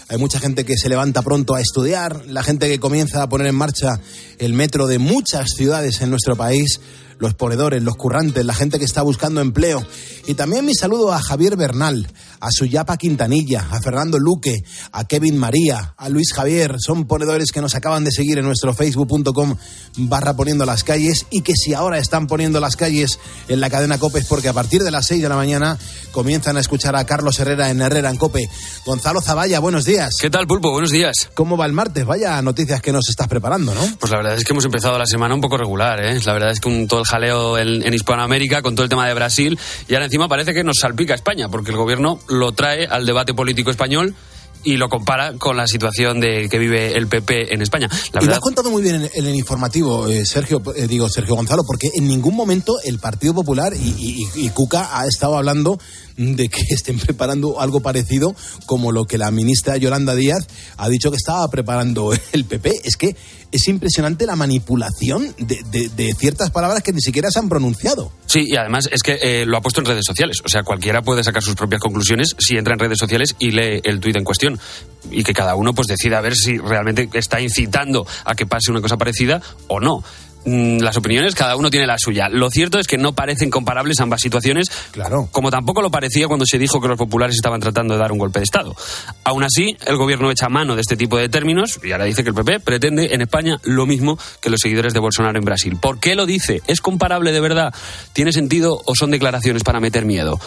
Hay mucha gente que se levanta pronto a estudiar, la gente que comienza a poner en marcha el metro de muchas ciudades en nuestro país, los ponedores, los currantes, la gente que está buscando empleo. Y también mi saludo a Javier Bernal, a Suyapa Quintanilla, a Fernando Luque, a Kevin María, a Luis Javier. Son ponedores que nos acaban de seguir en nuestro facebook.com barra poniendo las calles y que si ahora están poniendo las calles en la cadena COPE es porque a partir de las 6 de la mañana comienzan a escuchar a Carlos Herrera en Herrera en COPE. Gonzalo Zavalla, buenos días. ¿Qué tal, Pulpo? Buenos días. ¿Cómo va el martes? Vaya noticias que nos estás preparando, ¿no? Pues la verdad es que hemos empezado la semana un poco regular, ¿eh? La verdad es que un, todo el jaleo en, en Hispanoamérica con todo el tema de Brasil y ahora encima parece que nos salpica España porque el gobierno lo trae al debate político español y lo compara con la situación de que vive el PP en España. La y lo has contado muy bien en, en el informativo, eh, Sergio, eh, digo Sergio Gonzalo, porque en ningún momento el Partido Popular y, y- y Cuca ha estado hablando de que estén preparando algo parecido como lo que la ministra Yolanda Díaz ha dicho que estaba preparando el PP. Es que es impresionante la manipulación de, de- ciertas palabras que ni siquiera se han pronunciado. Sí, y además es que eh, lo ha puesto en redes sociales. O sea, cualquiera puede sacar sus propias conclusiones si entra en redes sociales y lee el tuit en cuestión. Y que cada uno pues decida ver si realmente está incitando a que pase una cosa parecida o no. Mm, Las opiniones, cada uno tiene la suya. Lo cierto es que no parecen comparables ambas situaciones, claro. como tampoco lo parecía cuando se dijo que los populares estaban tratando de dar un golpe de Estado. Aún así, el gobierno echa mano de este tipo de términos y ahora dice que el PP pretende en España lo mismo que los seguidores de Bolsonaro en Brasil. ¿Por qué lo dice? ¿Es comparable de verdad? ¿Tiene sentido o son declaraciones para meter miedo?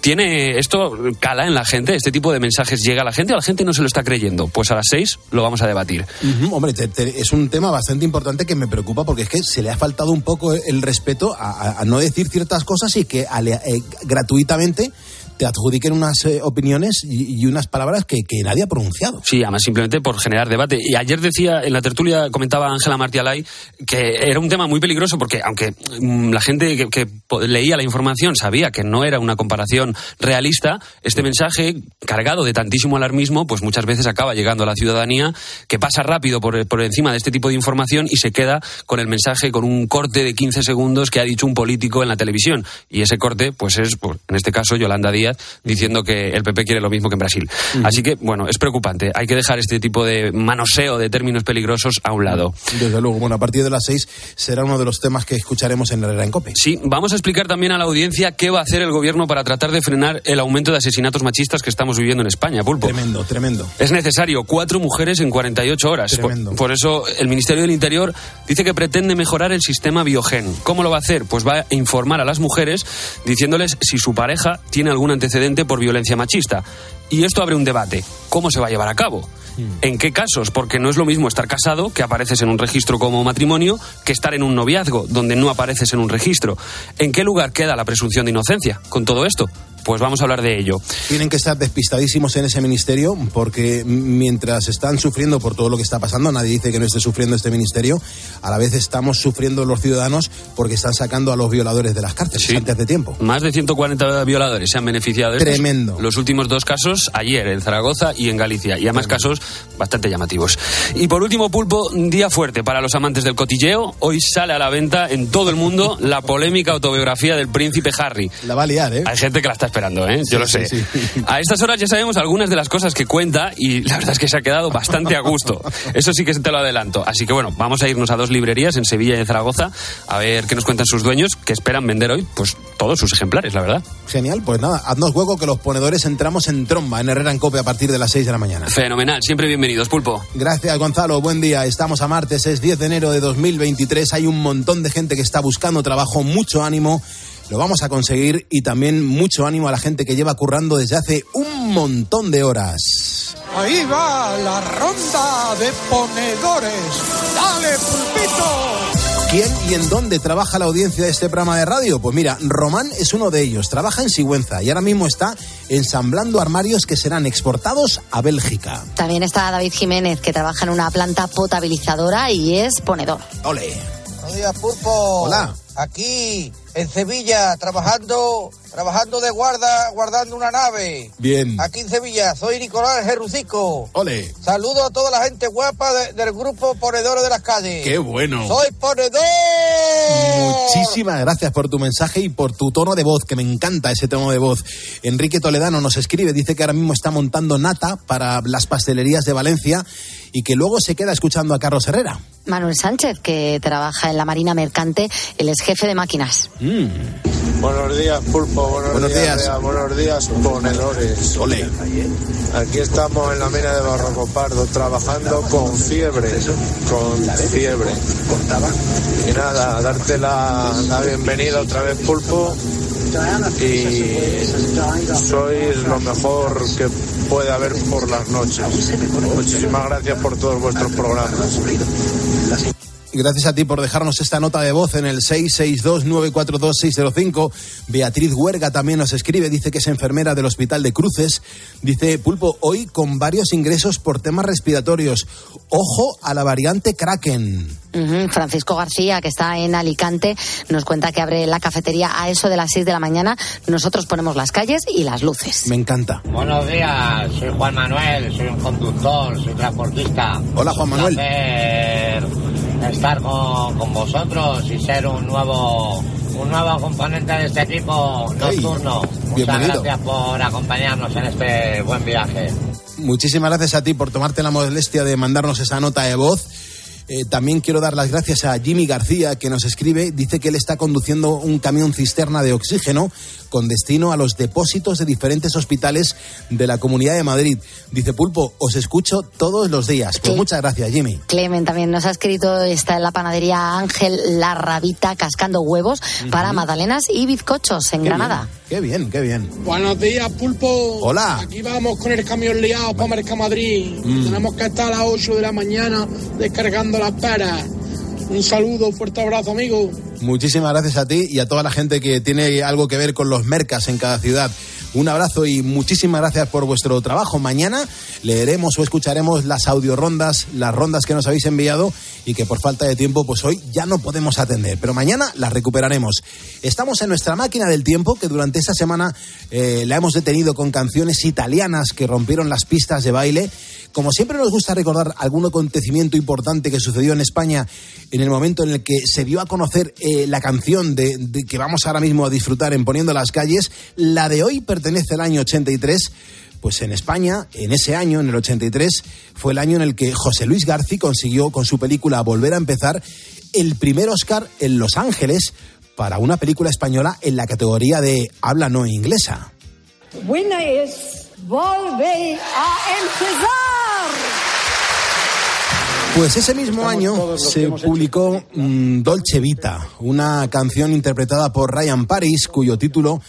¿Tiene esto cala en la gente? ¿Este tipo de mensajes llega a la gente o la gente no se lo está creyendo? Pues a las seis lo vamos a debatir. Hombre, te- te- es un tema bastante importante que me preocupa porque es que se le ha faltado un poco el respeto a, no decir ciertas cosas y que eh, gratuitamente te adjudiquen unas eh, opiniones y, unas palabras que, que nadie ha pronunciado. Sí, además simplemente por generar debate. Y ayer decía, en la tertulia comentaba Ángela Martialay que era un tema muy peligroso porque aunque mm, la gente que, leía la información sabía que no era una comparación realista, este mensaje cargado de tantísimo alarmismo, pues muchas veces acaba llegando a la ciudadanía que pasa rápido por, por encima de este tipo de información y se queda con el mensaje, con un corte de 15 segundos que ha dicho un político en la televisión. Y ese corte, pues es, pues, en este caso, Yolanda Díaz diciendo que el PP quiere lo mismo que en Brasil. Así que, bueno, es preocupante. Hay que dejar este tipo de manoseo de términos peligrosos a un lado. Desde luego, bueno, a partir de las seis será uno de los temas que escucharemos en en Cope. Sí, vamos a explicar también a la audiencia qué va a hacer el gobierno para tratar de frenar el aumento de asesinatos machistas que estamos viviendo en España, Pulpo. Tremendo, tremendo. Es necesario cuatro mujeres en 48 horas. Por, Tremendo. por eso el Ministerio del Interior dice que pretende mejorar el sistema biogen. ¿Cómo lo va a hacer? Pues va a informar a las mujeres diciéndoles si su pareja tiene algún antecedente por violencia machista. Y esto abre un debate. ¿Cómo se va a llevar a cabo? ¿En qué casos? Porque no es lo mismo estar casado, que apareces en un registro como matrimonio, que estar en un noviazgo, donde no apareces en un registro. ¿En qué lugar queda la presunción de inocencia con todo esto? Pues vamos a hablar de ello. Tienen que estar despistadísimos en ese ministerio porque mientras están sufriendo por todo lo que está pasando, nadie dice que no esté sufriendo este ministerio, a la vez estamos sufriendo los ciudadanos porque están sacando a los violadores de las cárceles antes de tiempo. Más de 140 violadores se han beneficiado de estos. Tremendo. Los últimos dos casos ayer en Zaragoza y en Galicia. Y además casos bastante llamativos. Y por último, Pulpo, día fuerte para los amantes del cotilleo. Hoy sale a la venta en todo el mundo la polémica autobiografía del príncipe Harry. La va a liar, ¿eh? Hay gente que la está esperando, ¿eh? Yo lo sé. A estas horas ya sabemos algunas de las cosas que cuenta y la verdad es que se ha quedado bastante a gusto. Eso sí que se te lo adelanto. Así que bueno, vamos a irnos a dos librerías en Sevilla y en Zaragoza a ver qué nos cuentan sus dueños que esperan vender hoy pues todos sus ejemplares, la verdad. Genial, pues nada, haznos hueco que los ponedores entramos en tromba en Herrera en Cope a partir de las 6 de la mañana. Fenomenal, siempre bienvenidos, Pulpo. Gracias, Gonzalo. Buen día. Estamos a martes, es 10 de enero de 2023. Hay un montón de gente que está buscando trabajo, mucho ánimo. Lo vamos a conseguir y también mucho ánimo a la gente que lleva currando desde hace un montón de horas. Ahí va la ronda de ponedores. ¡Dale, pulpito! ¿Quién y en dónde trabaja la audiencia de este programa de radio? Pues mira, Román es uno de ellos. Trabaja en Sigüenza y ahora mismo está ensamblando armarios que serán exportados a Bélgica. También está David Jiménez, que trabaja en una planta potabilizadora y es ponedor. Ole. Buenos días, Pulpo. Hola. Aquí, en Sevilla, trabajando, trabajando de guarda, guardando una nave. Bien. Aquí en Sevilla, soy Nicolás Jerucico. Ole. Saludo a toda la gente guapa de- del grupo Ponedores de las Calles. Qué bueno. Soy ponedor. Muchísimas gracias por tu mensaje y por tu tono de voz, que me encanta ese tono de voz. Enrique Toledano nos escribe, dice que ahora mismo está montando nata para las pastelerías de Valencia y que luego se queda escuchando a Carlos Herrera. Manuel Sánchez, que trabaja en la Marina Mercante, él es jefe de máquinas. Buenos días, Pulpo. Buenos, Buenos días. Buenos días, ponedores. Ole. Aquí estamos en la mina de Barroco Pardo trabajando con fiebre. Con fiebre. Y nada, darte la, la bienvenida otra vez, Pulpo. Y sois lo mejor que puede haber por las noches. Muchísimas gracias por todos vuestros programas. Gracias a ti por dejarnos esta nota de voz en el 662-942-605. Beatriz Huerga también nos escribe, dice que es enfermera del Hospital de Cruces. Dice, Pulpo, hoy con varios ingresos por temas respiratorios. Ojo a la variante Kraken. Francisco García, que está en Alicante, nos cuenta que abre la cafetería a eso de las 6 de la mañana. Nosotros ponemos las calles y las luces. Me encanta. Buenos días, soy Juan Manuel, soy un conductor, soy transportista. Hola, Juan Manuel. Un placer estar con, con vosotros y ser un nuevo un nuevo componente de este equipo nocturno. Muchas bienvenido. gracias por acompañarnos en este buen viaje. Muchísimas gracias a ti por tomarte la molestia de mandarnos esa nota de voz. Eh, también quiero dar las gracias a Jimmy García, que nos escribe. Dice que él está conduciendo un camión cisterna de oxígeno con destino a los depósitos de diferentes hospitales de la Comunidad de Madrid. Dice Pulpo, os escucho todos los días. Pues Sí. muchas gracias, Jimmy. Clemen también nos ha escrito, está en la panadería Ángel La Rabita cascando huevos para magdalenas y bizcochos en Qué Granada. bien, Qué bien, qué bien. Buenos días, Pulpo. Hola. Aquí vamos con el camión liado para Mercamadrid. Mm. Tenemos que estar a las 8 de la mañana descargando las peras. Un saludo, fuerte abrazo, amigo. Muchísimas gracias a ti y a toda la gente que tiene algo que ver con los mercas en cada ciudad. Un abrazo y muchísimas gracias por vuestro trabajo. Mañana leeremos o escucharemos las audiorondas, las rondas que nos habéis enviado y que por falta de tiempo, pues hoy ya no podemos atender. Pero mañana las recuperaremos. Estamos en nuestra máquina del tiempo que durante esta semana eh, la hemos detenido con canciones italianas que rompieron las pistas de baile. Como siempre nos gusta recordar algún acontecimiento importante que sucedió en España en el momento en el que se dio a conocer eh, la canción de, que vamos ahora mismo a disfrutar en Poniendo las calles, la de hoy pertenece al año 83. Pues en España, en ese año, en el 83, fue el año en el que José Luis García consiguió con su película Volver a empezar el primer Oscar en Los Ángeles para una película española en la categoría de habla no inglesa. Buena es volver a empezar. Pues ese mismo año se publicó Dolce Vita, una canción interpretada por Ryan Paris, cuyo título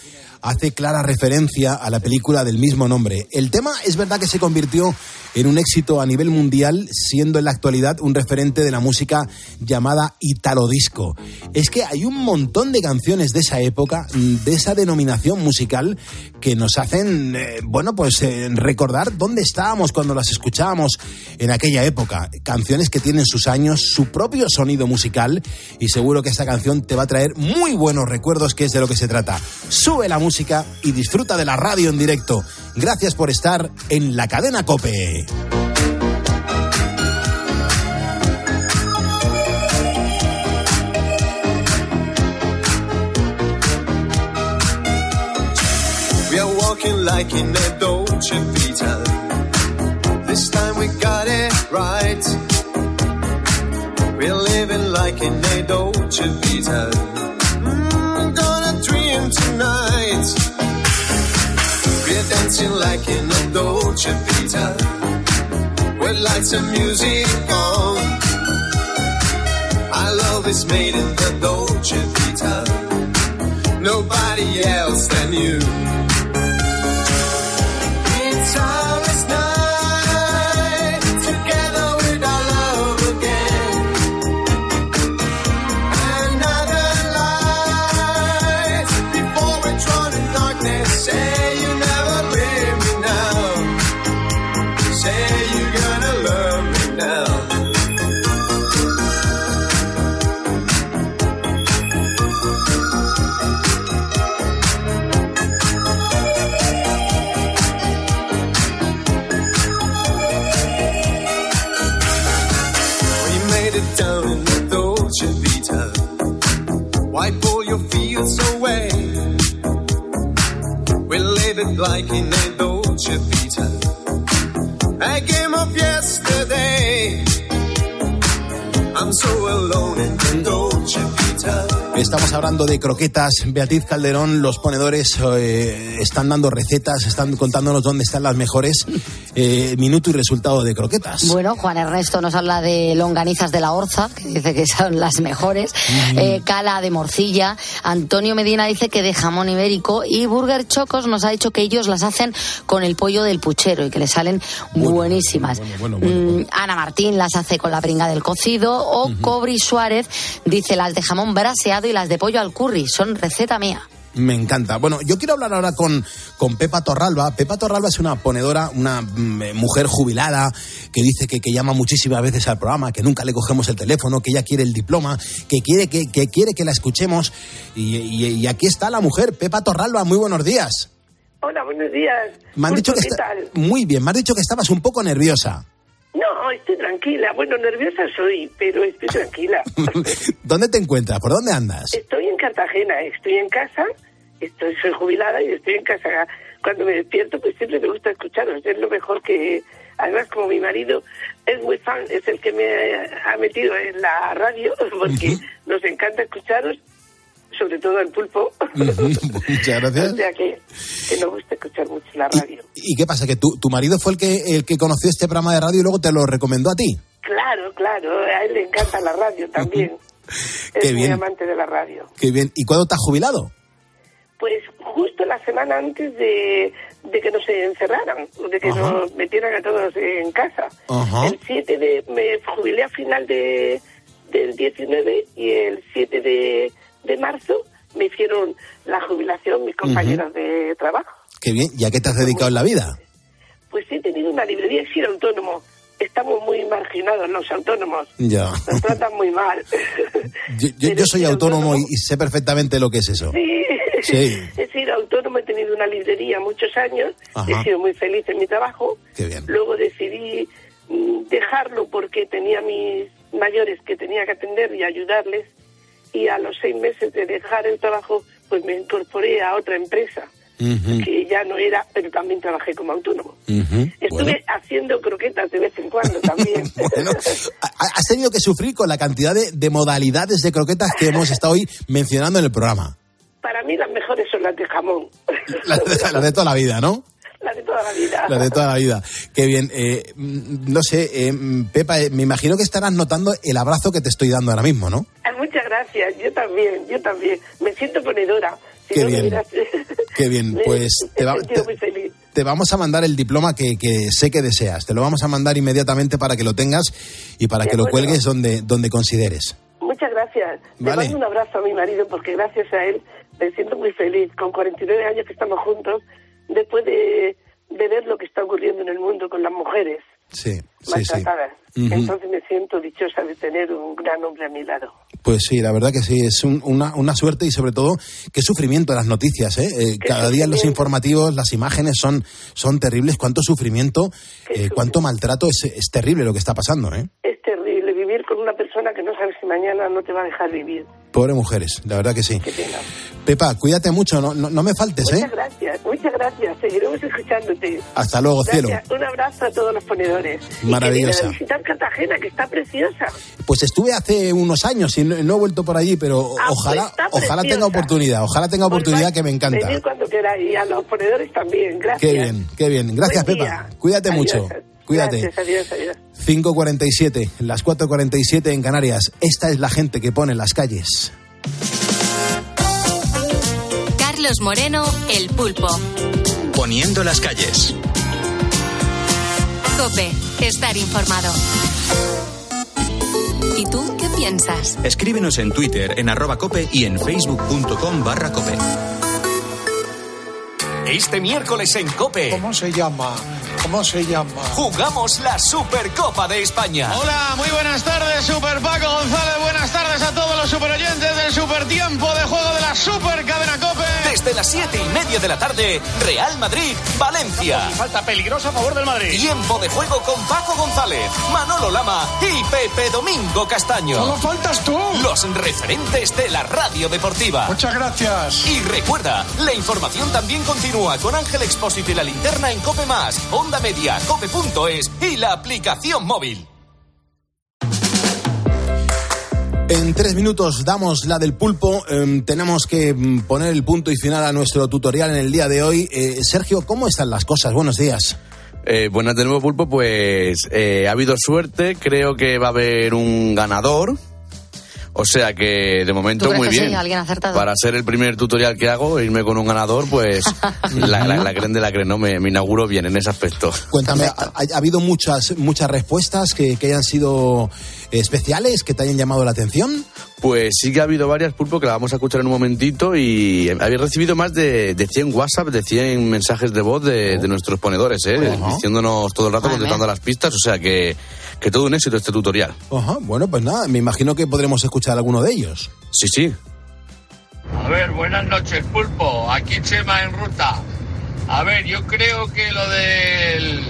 hace clara referencia a la película del mismo nombre. El tema es verdad que se convirtió en un éxito a nivel mundial, siendo en la actualidad un referente de la música llamada Italo Disco. Es que hay un montón de canciones de esa época, mm, de esa denominación musical, que nos hacen, eh, bueno, pues eh, recordar dónde estábamos cuando las escuchábamos en aquella época. Canciones que tienen sus años, su propio sonido musical, y seguro que esta canción te va a traer muy buenos recuerdos, que es de lo que se trata. Sube la música y disfruta de la radio en directo. Gracias por estar en la cadena Cope. We are walking like in a Dolce Vita. This time we got it right. We're living like in a Dolce Vita. Dancing like in a Dolce Vita. With lights and music on. Our love is made in the Dolce Vita. Nobody else than you. It's Estamos hablando de croquetas. Beatriz Calderón, los ponedores eh, están dando recetas, están contándonos dónde están las mejores. Eh, minuto y resultado de croquetas. Bueno, Juan Ernesto nos habla de longanizas de la Orza, que dice que son las mejores. Eh, cala de morcilla. Antonio Medina dice que de jamón ibérico. Y Burger Chocos nos ha dicho que ellos las hacen con el pollo del puchero y que le salen buenísimas. Mm, Ana Martín las hace con la bringa del cocido. O Cobri Suárez dice las de jamón braseado y las de pollo al curry. Son receta mía. Me encanta. Bueno, yo quiero hablar ahora con, con Pepa Torralba. Pepa Torralba es una ponedora, una mm, eh, mujer jubilada que dice que, que llama muchísimas veces al programa, que nunca le cogemos el teléfono, que ella quiere el diploma, que quiere que, que quiere que la escuchemos. Y, y- y aquí está la mujer, Pepa Torralba. Muy buenos días. Hola, buenos días. Me han dicho que ¿qué está- tal? muy bien. Me has dicho que estabas un poco nerviosa. No, estoy tranquila. Bueno, nerviosa soy, pero estoy tranquila. ¿Dónde te encuentras? ¿Por dónde andas? Estoy en Cartagena, estoy en casa, estoy soy jubilada y estoy en casa. Cuando me despierto, pues siempre me gusta escucharos. Es lo mejor que, además, como mi marido es muy fan, es el que me ha metido en la radio, porque nos encanta escucharos, sobre todo el pulpo. Muchas gracias. O sea que, que nos gusta escuchar mucho la radio. ¿Y qué pasa? ¿Que tu, tu marido fue el que, el que conoció este programa de radio y luego te lo recomendó a ti? Claro, claro, a él le encanta la radio también. Qué es muy bien. amante de la radio. Qué bien. ¿Y cuándo te has jubilado? Pues justo la semana antes de, de que nos encerraran, de que Ajá. nos metieran a todos en casa. Ajá. El 7 de... Me jubilé a final de, del 19 y el 7 de, de marzo me hicieron la jubilación mis compañeros de trabajo. Qué bien. ¿Y a qué te has dedicado en la vida? Pues he tenido una librería y sido autónomo. Estamos muy marginados los autónomos. Ya. Nos tratan muy mal. Yo, yo- yo soy autónomo y, y sé perfectamente lo que es eso. Sí. Sí. He sido autónomo, he tenido una librería muchos años, Ajá. he sido muy feliz en mi trabajo. Qué bien. Luego decidí mm, dejarlo porque tenía mis mayores que tenía que atender y ayudarles. Y a los seis meses de dejar el trabajo, pues me incorporé a otra empresa que ya no era, pero también trabajé como autónomo. Estuve Bueno. haciendo croquetas de vez en cuando también. Ha- Has tenido que sufrir con la cantidad de, de modalidades de croquetas que hemos estado hoy mencionando en el programa. Para mí las mejores son las de jamón, Las de, las de toda la vida, ¿no? las de toda la vida. Las de toda la vida. Qué bien. Eh, no sé, eh, Pepa, eh, me imagino que estarás notando el abrazo que te estoy dando ahora mismo, ¿no? Muchas gracias, yo también, yo también. Me siento ponedora. Si Qué no bien. Qué bien. Pues te, va- vamos a mandar el diploma que, que sé que deseas. Te lo vamos a mandar inmediatamente para que lo tengas y para De que lo cuelgues donde, donde consideres. Muchas gracias. Le Vale. mando un abrazo a mi marido porque gracias a él me siento muy feliz. Con 49 años que estamos juntos, después de, de ver lo que está ocurriendo en el mundo con las mujeres Sí, sí. Entonces me siento dichosa de tener un gran hombre a mi lado. Pues sí, la verdad que sí, es un- una, una suerte y sobre todo qué sufrimiento las noticias. ¿eh? Eh, cada día en los informativos las imágenes son, son terribles, cuánto sufrimiento, eh, cuánto maltrato, es, es terrible lo que está pasando. ¿eh? Es terrible vivir con una sabes si mañana no te va a dejar vivir. Pobre mujeres, la verdad que sí. Pepa, cuídate mucho, no, no, no me faltes, ¿eh? Muchas gracias, muchas gracias. Seguiremos escuchándote. Hasta luego, cielo. Gracias. Un abrazo a todos los ponedores. Y Maravillosa. a visitar Cartagena, que está preciosa. Pues estuve hace unos años y no, no he vuelto por allí, pero Ah, ojalá, pues ojalá tenga oportunidad, ojalá tenga oportunidad que me encanta. Venid cuando queráis. Y a los ponedores también. Gracias. Qué bien, qué bien. Gracias, Buen Pepa. día. Cuídate Adiós. mucho. Cuídate. Gracias, adiós, adiós. 5.47, las 4.47 en Canarias. Esta es la gente que pone en las calles. Carlos Moreno, El Pulpo. Poniendo las calles. Cope, estar informado. ¿Y tú qué piensas? Escríbenos en Twitter, en arroba cope y en facebook.com barra cope. Este miércoles en Cope. ¿Cómo se llama? ¿Cómo se llama? Jugamos la Supercopa de España. Hola, muy buenas tardes, Super Paco González. Buenas tardes a todos los super oyentes del super tiempo de juego de la Super Cadena Cope. Desde las siete y media de la tarde, Real Madrid, Valencia. Falta peligrosa a favor del Madrid. Tiempo de juego con Paco González, Manolo Lama y Pepe Domingo Castaño. Solo faltas tú. Los referentes de la radio deportiva. Muchas gracias. Y recuerda, la información también continúa con Ángel Expósito y la linterna en Cope Más, Onda Media, Cope.es y la aplicación móvil. En tres minutos damos la del pulpo. Eh, tenemos que mm, poner el punto y final a nuestro tutorial en el día de hoy. Eh, Sergio, ¿cómo están las cosas? Buenos días. Eh, buenas de nuevo, Pulpo. Pues eh, ha habido suerte. Creo que va a haber un ganador. O sea que de momento ¿Tú crees muy sí? bien. ¿Alguien ha acertado? Para ser el primer tutorial que hago, irme con un ganador, pues la, la, la creen de la creen, ¿no? Me, me inauguro bien en ese aspecto. Cuéntame, ¿ha, ha habido muchas, muchas respuestas que, que hayan sido especiales, que te hayan llamado la atención? Pues sí que ha habido varias, Pulpo, que la vamos a escuchar en un momentito y habéis recibido más de, de 100 WhatsApp, de 100 mensajes de voz de, de nuestros ponedores, ¿eh? Diciéndonos todo el rato, Vale. contestando las pistas, o sea que, que todo un éxito este tutorial. Ajá, bueno, pues nada, me imagino que podremos escuchar alguno de ellos. Sí, sí. A ver, buenas noches, Pulpo. Aquí Chema en ruta. A ver, yo creo que lo del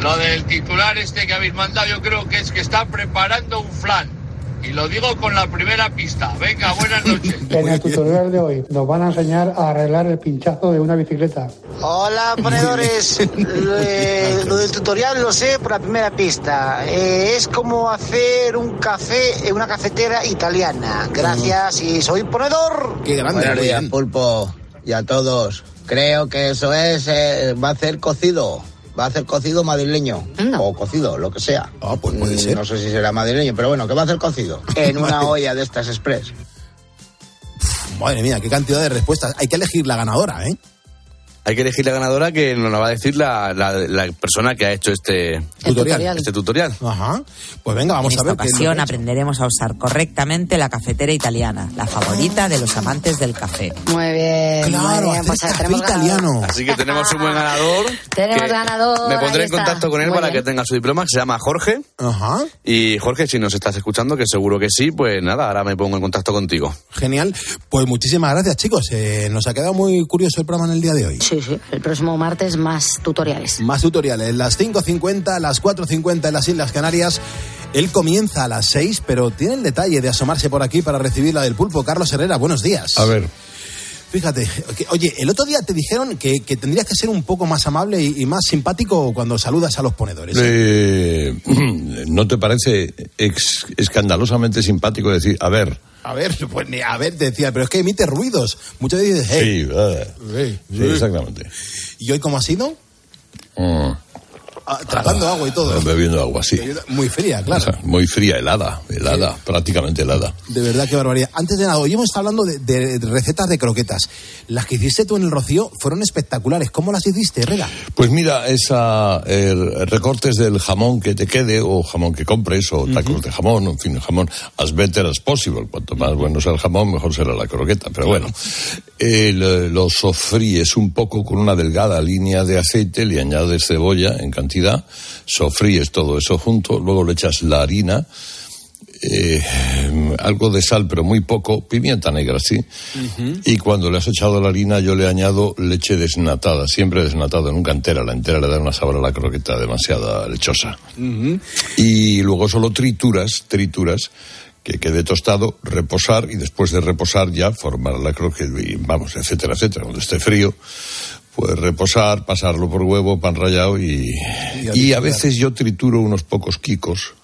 lo del titular este que habéis mandado, yo creo que es que están preparando un flan. Y lo digo con la primera pista. Venga, buenas noches. En el tutorial de hoy nos van a enseñar a arreglar el pinchazo de una bicicleta. Hola, ponedores. Eh, lo del tutorial lo sé por la primera pista. Eh, es como hacer un café en una cafetera italiana. Gracias y soy ponedor. Qué grande, Buenos días. Pulpo. Y a todos. Creo que eso es, eh, va a ser cocido. Va a ser cocido madrileño. O cocido, lo que sea. Ah, pues puede Mm, ser. No sé si será madrileño, pero bueno, que va a ser cocido. En una olla de estas express. Madre mía, qué cantidad de respuestas. Hay que elegir la ganadora, ¿eh? Hay que elegir la ganadora que nos la va a decir la, la- la persona que ha hecho este tutorial. Este tutorial. Ajá. Pues venga, vamos en a esta ver qué es lo ocasión aprenderemos a usar correctamente la cafetera italiana, la favorita de los amantes del café. Muy bien. Claro, muy bien, pues café ganador. italiano. Así que tenemos un buen ganador. Tenemos ganador. Me pondré en contacto con él Muy para bien. que tenga su diploma, que se llama Jorge. Ajá. Y Jorge, si nos estás escuchando, que seguro que sí, pues nada, ahora me pongo en contacto contigo. Genial. Pues muchísimas gracias, chicos. Eh, nos ha quedado muy curioso el programa en el día de hoy. Sí, sí. El próximo martes más tutoriales. Más tutoriales. Las 5.50, las 4.50 en las Islas Canarias. Él comienza a las 6, pero tiene el detalle de asomarse por aquí para recibir la del pulpo. Carlos Herrera, buenos días. A ver, Fíjate, que- oye, el otro día te dijeron que, que tendrías que ser un poco más amable y, y más simpático cuando saludas a los ponedores. ¿eh? eh, ¿no te parece ex- escandalosamente simpático decir, a ver, A ver, pues ni- a ver, decía, pero es que emite ruidos. Muchas veces dices, hey. sí, eh, hey, sí, hey. exactamente. ¿Y hoy cómo ha sido? Mm, Ah, tragando agua y todo. bebiendo agua, sí. Muy fría, claro. O sea, muy fría, helada, helada, prácticamente helada. De verdad, qué barbaridad. Antes de nada, hoy hemos estado hablando de, de recetas de croquetas. Las que hiciste tú en el Rocío fueron espectaculares. ¿Cómo las hiciste, Herrera? Pues mira, esa recortes del jamón que te quede, o jamón que compres, o tacos de jamón, en fin, jamón as better as possible. Cuanto más bueno sea el jamón, mejor será la croqueta. Pero bueno, eh, lo, lo sofríes un poco con una delgada línea de aceite, le añades cebolla en cantidad, sofríes todo eso junto, luego le echas la harina, eh, algo de sal, pero muy poco, pimienta negra, sí. Y cuando le has echado la harina, yo le añado leche desnatada, siempre desnatada, nunca entera. La entera le da una sabor a la croqueta demasiada lechosa. Y luego solo trituras, trituras, que quede tostado, reposar y después de reposar ya formar la croqueta, y vamos, etcétera, etcétera. Cuando esté frío, pues reposar, pasarlo por huevo, pan rallado y, y a veces yo trituro unos pocos quicos.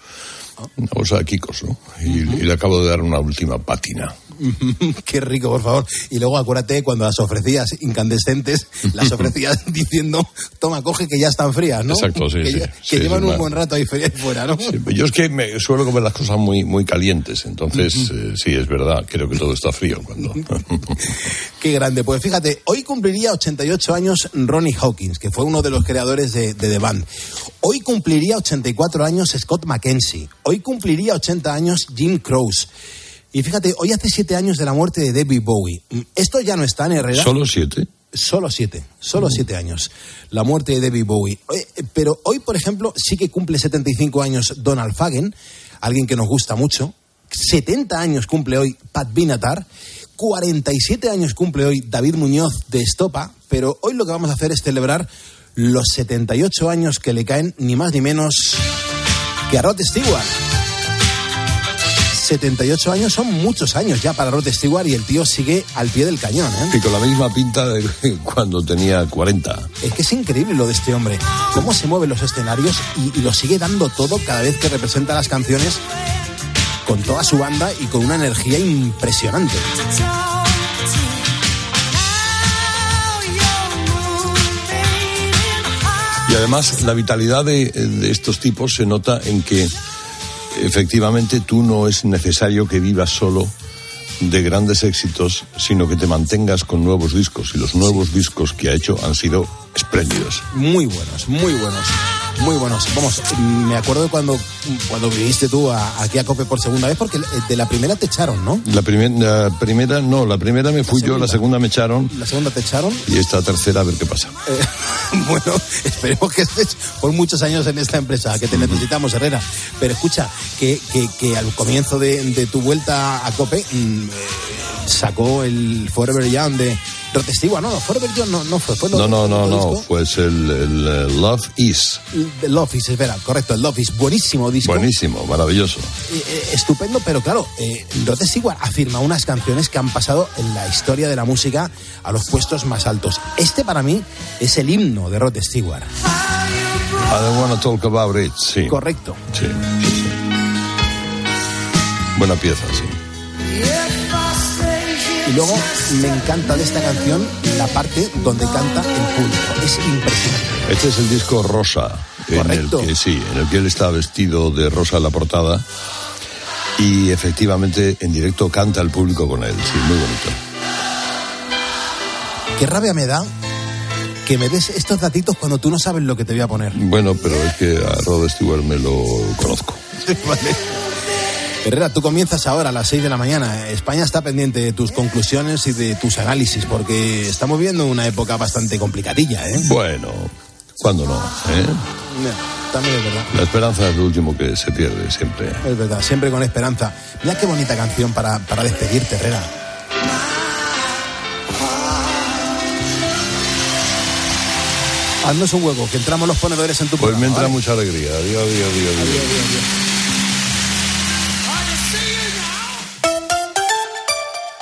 Una bolsa de quicos, ¿no? Y, y le acabo de dar una última pátina. Qué rico, por favor. Y luego acuérdate cuando las ofrecías incandescentes, las ofrecías diciendo, toma, coge que ya están frías, ¿no? Exacto, sí, que sí. ya- que llevan un buen rato ahí fuera, ¿no? Yo es que me suelo comer las cosas muy, muy calientes, entonces eh, sí, es verdad, creo que todo está frío cuando... Qué grande. Pues fíjate, hoy cumpliría 88 años Ronnie Hawkins, que fue uno de los creadores de, de The Band. Hoy cumpliría 84 años Scott McKenzie. Hoy cumpliría 80 años Jim Croce. Y fíjate, hoy hace siete años de la muerte de David Bowie. Mm, Esto ya no está en Herrera. ¿Solo siete? Solo siete, solo siete años. La muerte de David Bowie. Eh, Pero hoy, por ejemplo, sí que cumple 75 años Donald Fagen, alguien que nos gusta mucho. 70 años cumple hoy Pat Binatar. 47 años cumple hoy David Muñoz de Estopa. Pero hoy lo que vamos a hacer es celebrar los 78 años que le caen ni más ni menos que a Rod Stewart. 78 años son muchos años ya para Rod Stewart y el tío sigue al pie del cañón, ¿eh? Y con la misma pinta de cuando tenía 40. Es que es increíble lo de este hombre. Cómo se mueven los escenarios y, y lo sigue dando todo cada vez que representa las canciones. con toda su banda y con una energía impresionante. Y además la vitalidad de, de estos tipos se nota en que efectivamente tú no es necesario que vivas solo de grandes éxitos, sino que te mantengas con nuevos discos. Y los nuevos discos que ha hecho han sido espléndidos. Muy buenos, muy buenos. Muy buenos. Vamos, me acuerdo cuando, cuando viniste tú a- aquí a Cope por segunda vez, porque de la primera te echaron, ¿no? La, primer- la primera, no, la primera me fui yo, la segunda me echaron La segunda te echaron. y esta tercera a ver qué pasa. Eh, bueno, esperemos que estés por muchos años en esta empresa, que te necesitamos, Herrera. Pero escucha, que, que, que al comienzo de, de tu vuelta a Cope mm, eh, sacó el Forever Young de Rod Stewart, no, no, Forever Young no, no fue, fue lo- No, no, no, no, pues el, el, Love Is. El Love is, espera, correcto, el Love is, buenísimo disco. Buenísimo, maravilloso. Eh, eh, estupendo, pero claro, eh, Rod Stewart afirma unas canciones que han pasado en la historia de la música a los puestos más altos. Este para mí es el himno de Rod Stewart. I don't wanna talk about it, sí. Correcto. Sí, sí, sí. Buena pieza, sí. Y luego me encanta de esta canción la parte donde canta el público. Es impresionante. Este es el disco Rosa, en el que sí, en el que él está vestido de rosa en la portada y efectivamente en directo canta el público con él, sí, muy bonito. Qué rabia me da que me des estos datitos cuando tú no sabes lo que te voy a poner. Bueno, pero es que a Rod Stewart me lo conozco. Vale. Herrera, tú comienzas ahora a las 6 de la mañana. España está pendiente de tus conclusiones y de tus análisis, porque estamos viviendo una época bastante complicadilla, ¿eh? Bueno, ¿cuándo no? eh? También es verdad. La esperanza es lo último que se pierde siempre. Es verdad, siempre con esperanza. Mira qué bonita canción para, para despedirte, Herrera. Haznos un huevo, que entramos los ponedores en tu Pues me entra ¿vale? mucha alegría. Adiós, adiós, adiós, adiós.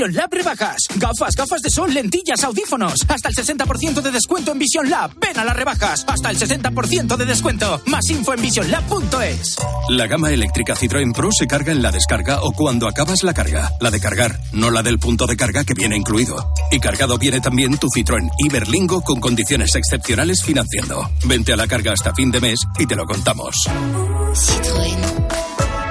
Vision Lab rebajas. Gafas, gafas de sol, lentillas, audífonos. Hasta el 60% de descuento en Vision Lab. Ven a las rebajas. Hasta el 60% de descuento. Más info en visionlab.es. La gama eléctrica Citroën Pro se carga en la descarga o cuando acabas la carga. La de cargar, no la del punto de carga que viene incluido. Y cargado viene también tu Citroën Iberlingo con condiciones excepcionales financiando. Vente a la carga hasta fin de mes y te lo contamos.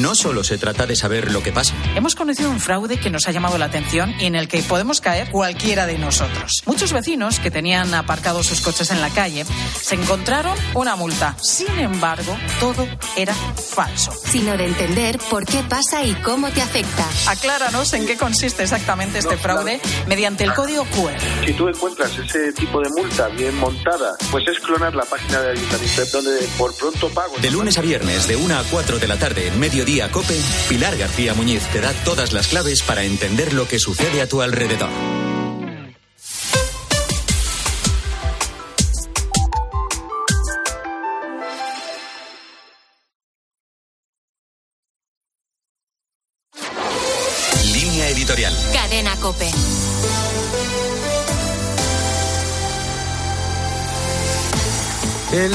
No solo se trata de saber lo que pasa. Hemos conocido un fraude que nos ha llamado la atención y en el que podemos caer cualquiera de nosotros. Muchos vecinos que tenían aparcados sus coches en la calle se encontraron una multa. Sin embargo, todo era falso. Sino de entender por qué pasa y cómo te afecta. Acláranos en qué consiste exactamente este fraude mediante el código QR. Si tú encuentras ese tipo de multa bien montada, pues es clonar la página de ayuntamiento donde por pronto pago. De lunes a viernes, de 1 a 4 de la tarde, en Mediodía Cope, Pilar García Muñiz te da todas las claves para entender lo que sucede a tu alrededor.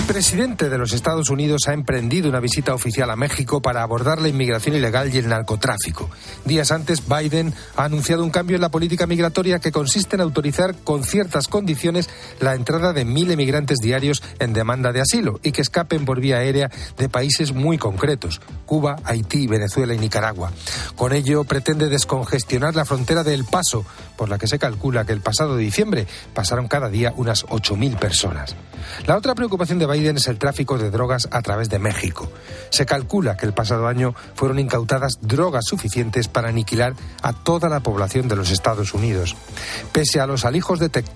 El presidente de los Estados Unidos ha emprendido una visita oficial a México para abordar la inmigración ilegal y el narcotráfico. Días antes, Biden ha anunciado un cambio en la política migratoria que consiste en autorizar con ciertas condiciones la entrada de mil emigrantes diarios en demanda de asilo y que escapen por vía aérea de países muy concretos, Cuba, Haití, Venezuela y Nicaragua. Con ello pretende descongestionar la frontera de El Paso, por la que se calcula que el pasado diciembre pasaron cada día unas 8.000 personas. La otra preocupación de Es el tráfico de drogas a través de México. Se calcula que el pasado año fueron incautadas drogas suficientes para aniquilar a toda la población de los Estados Unidos. Pese a los alijos detectados,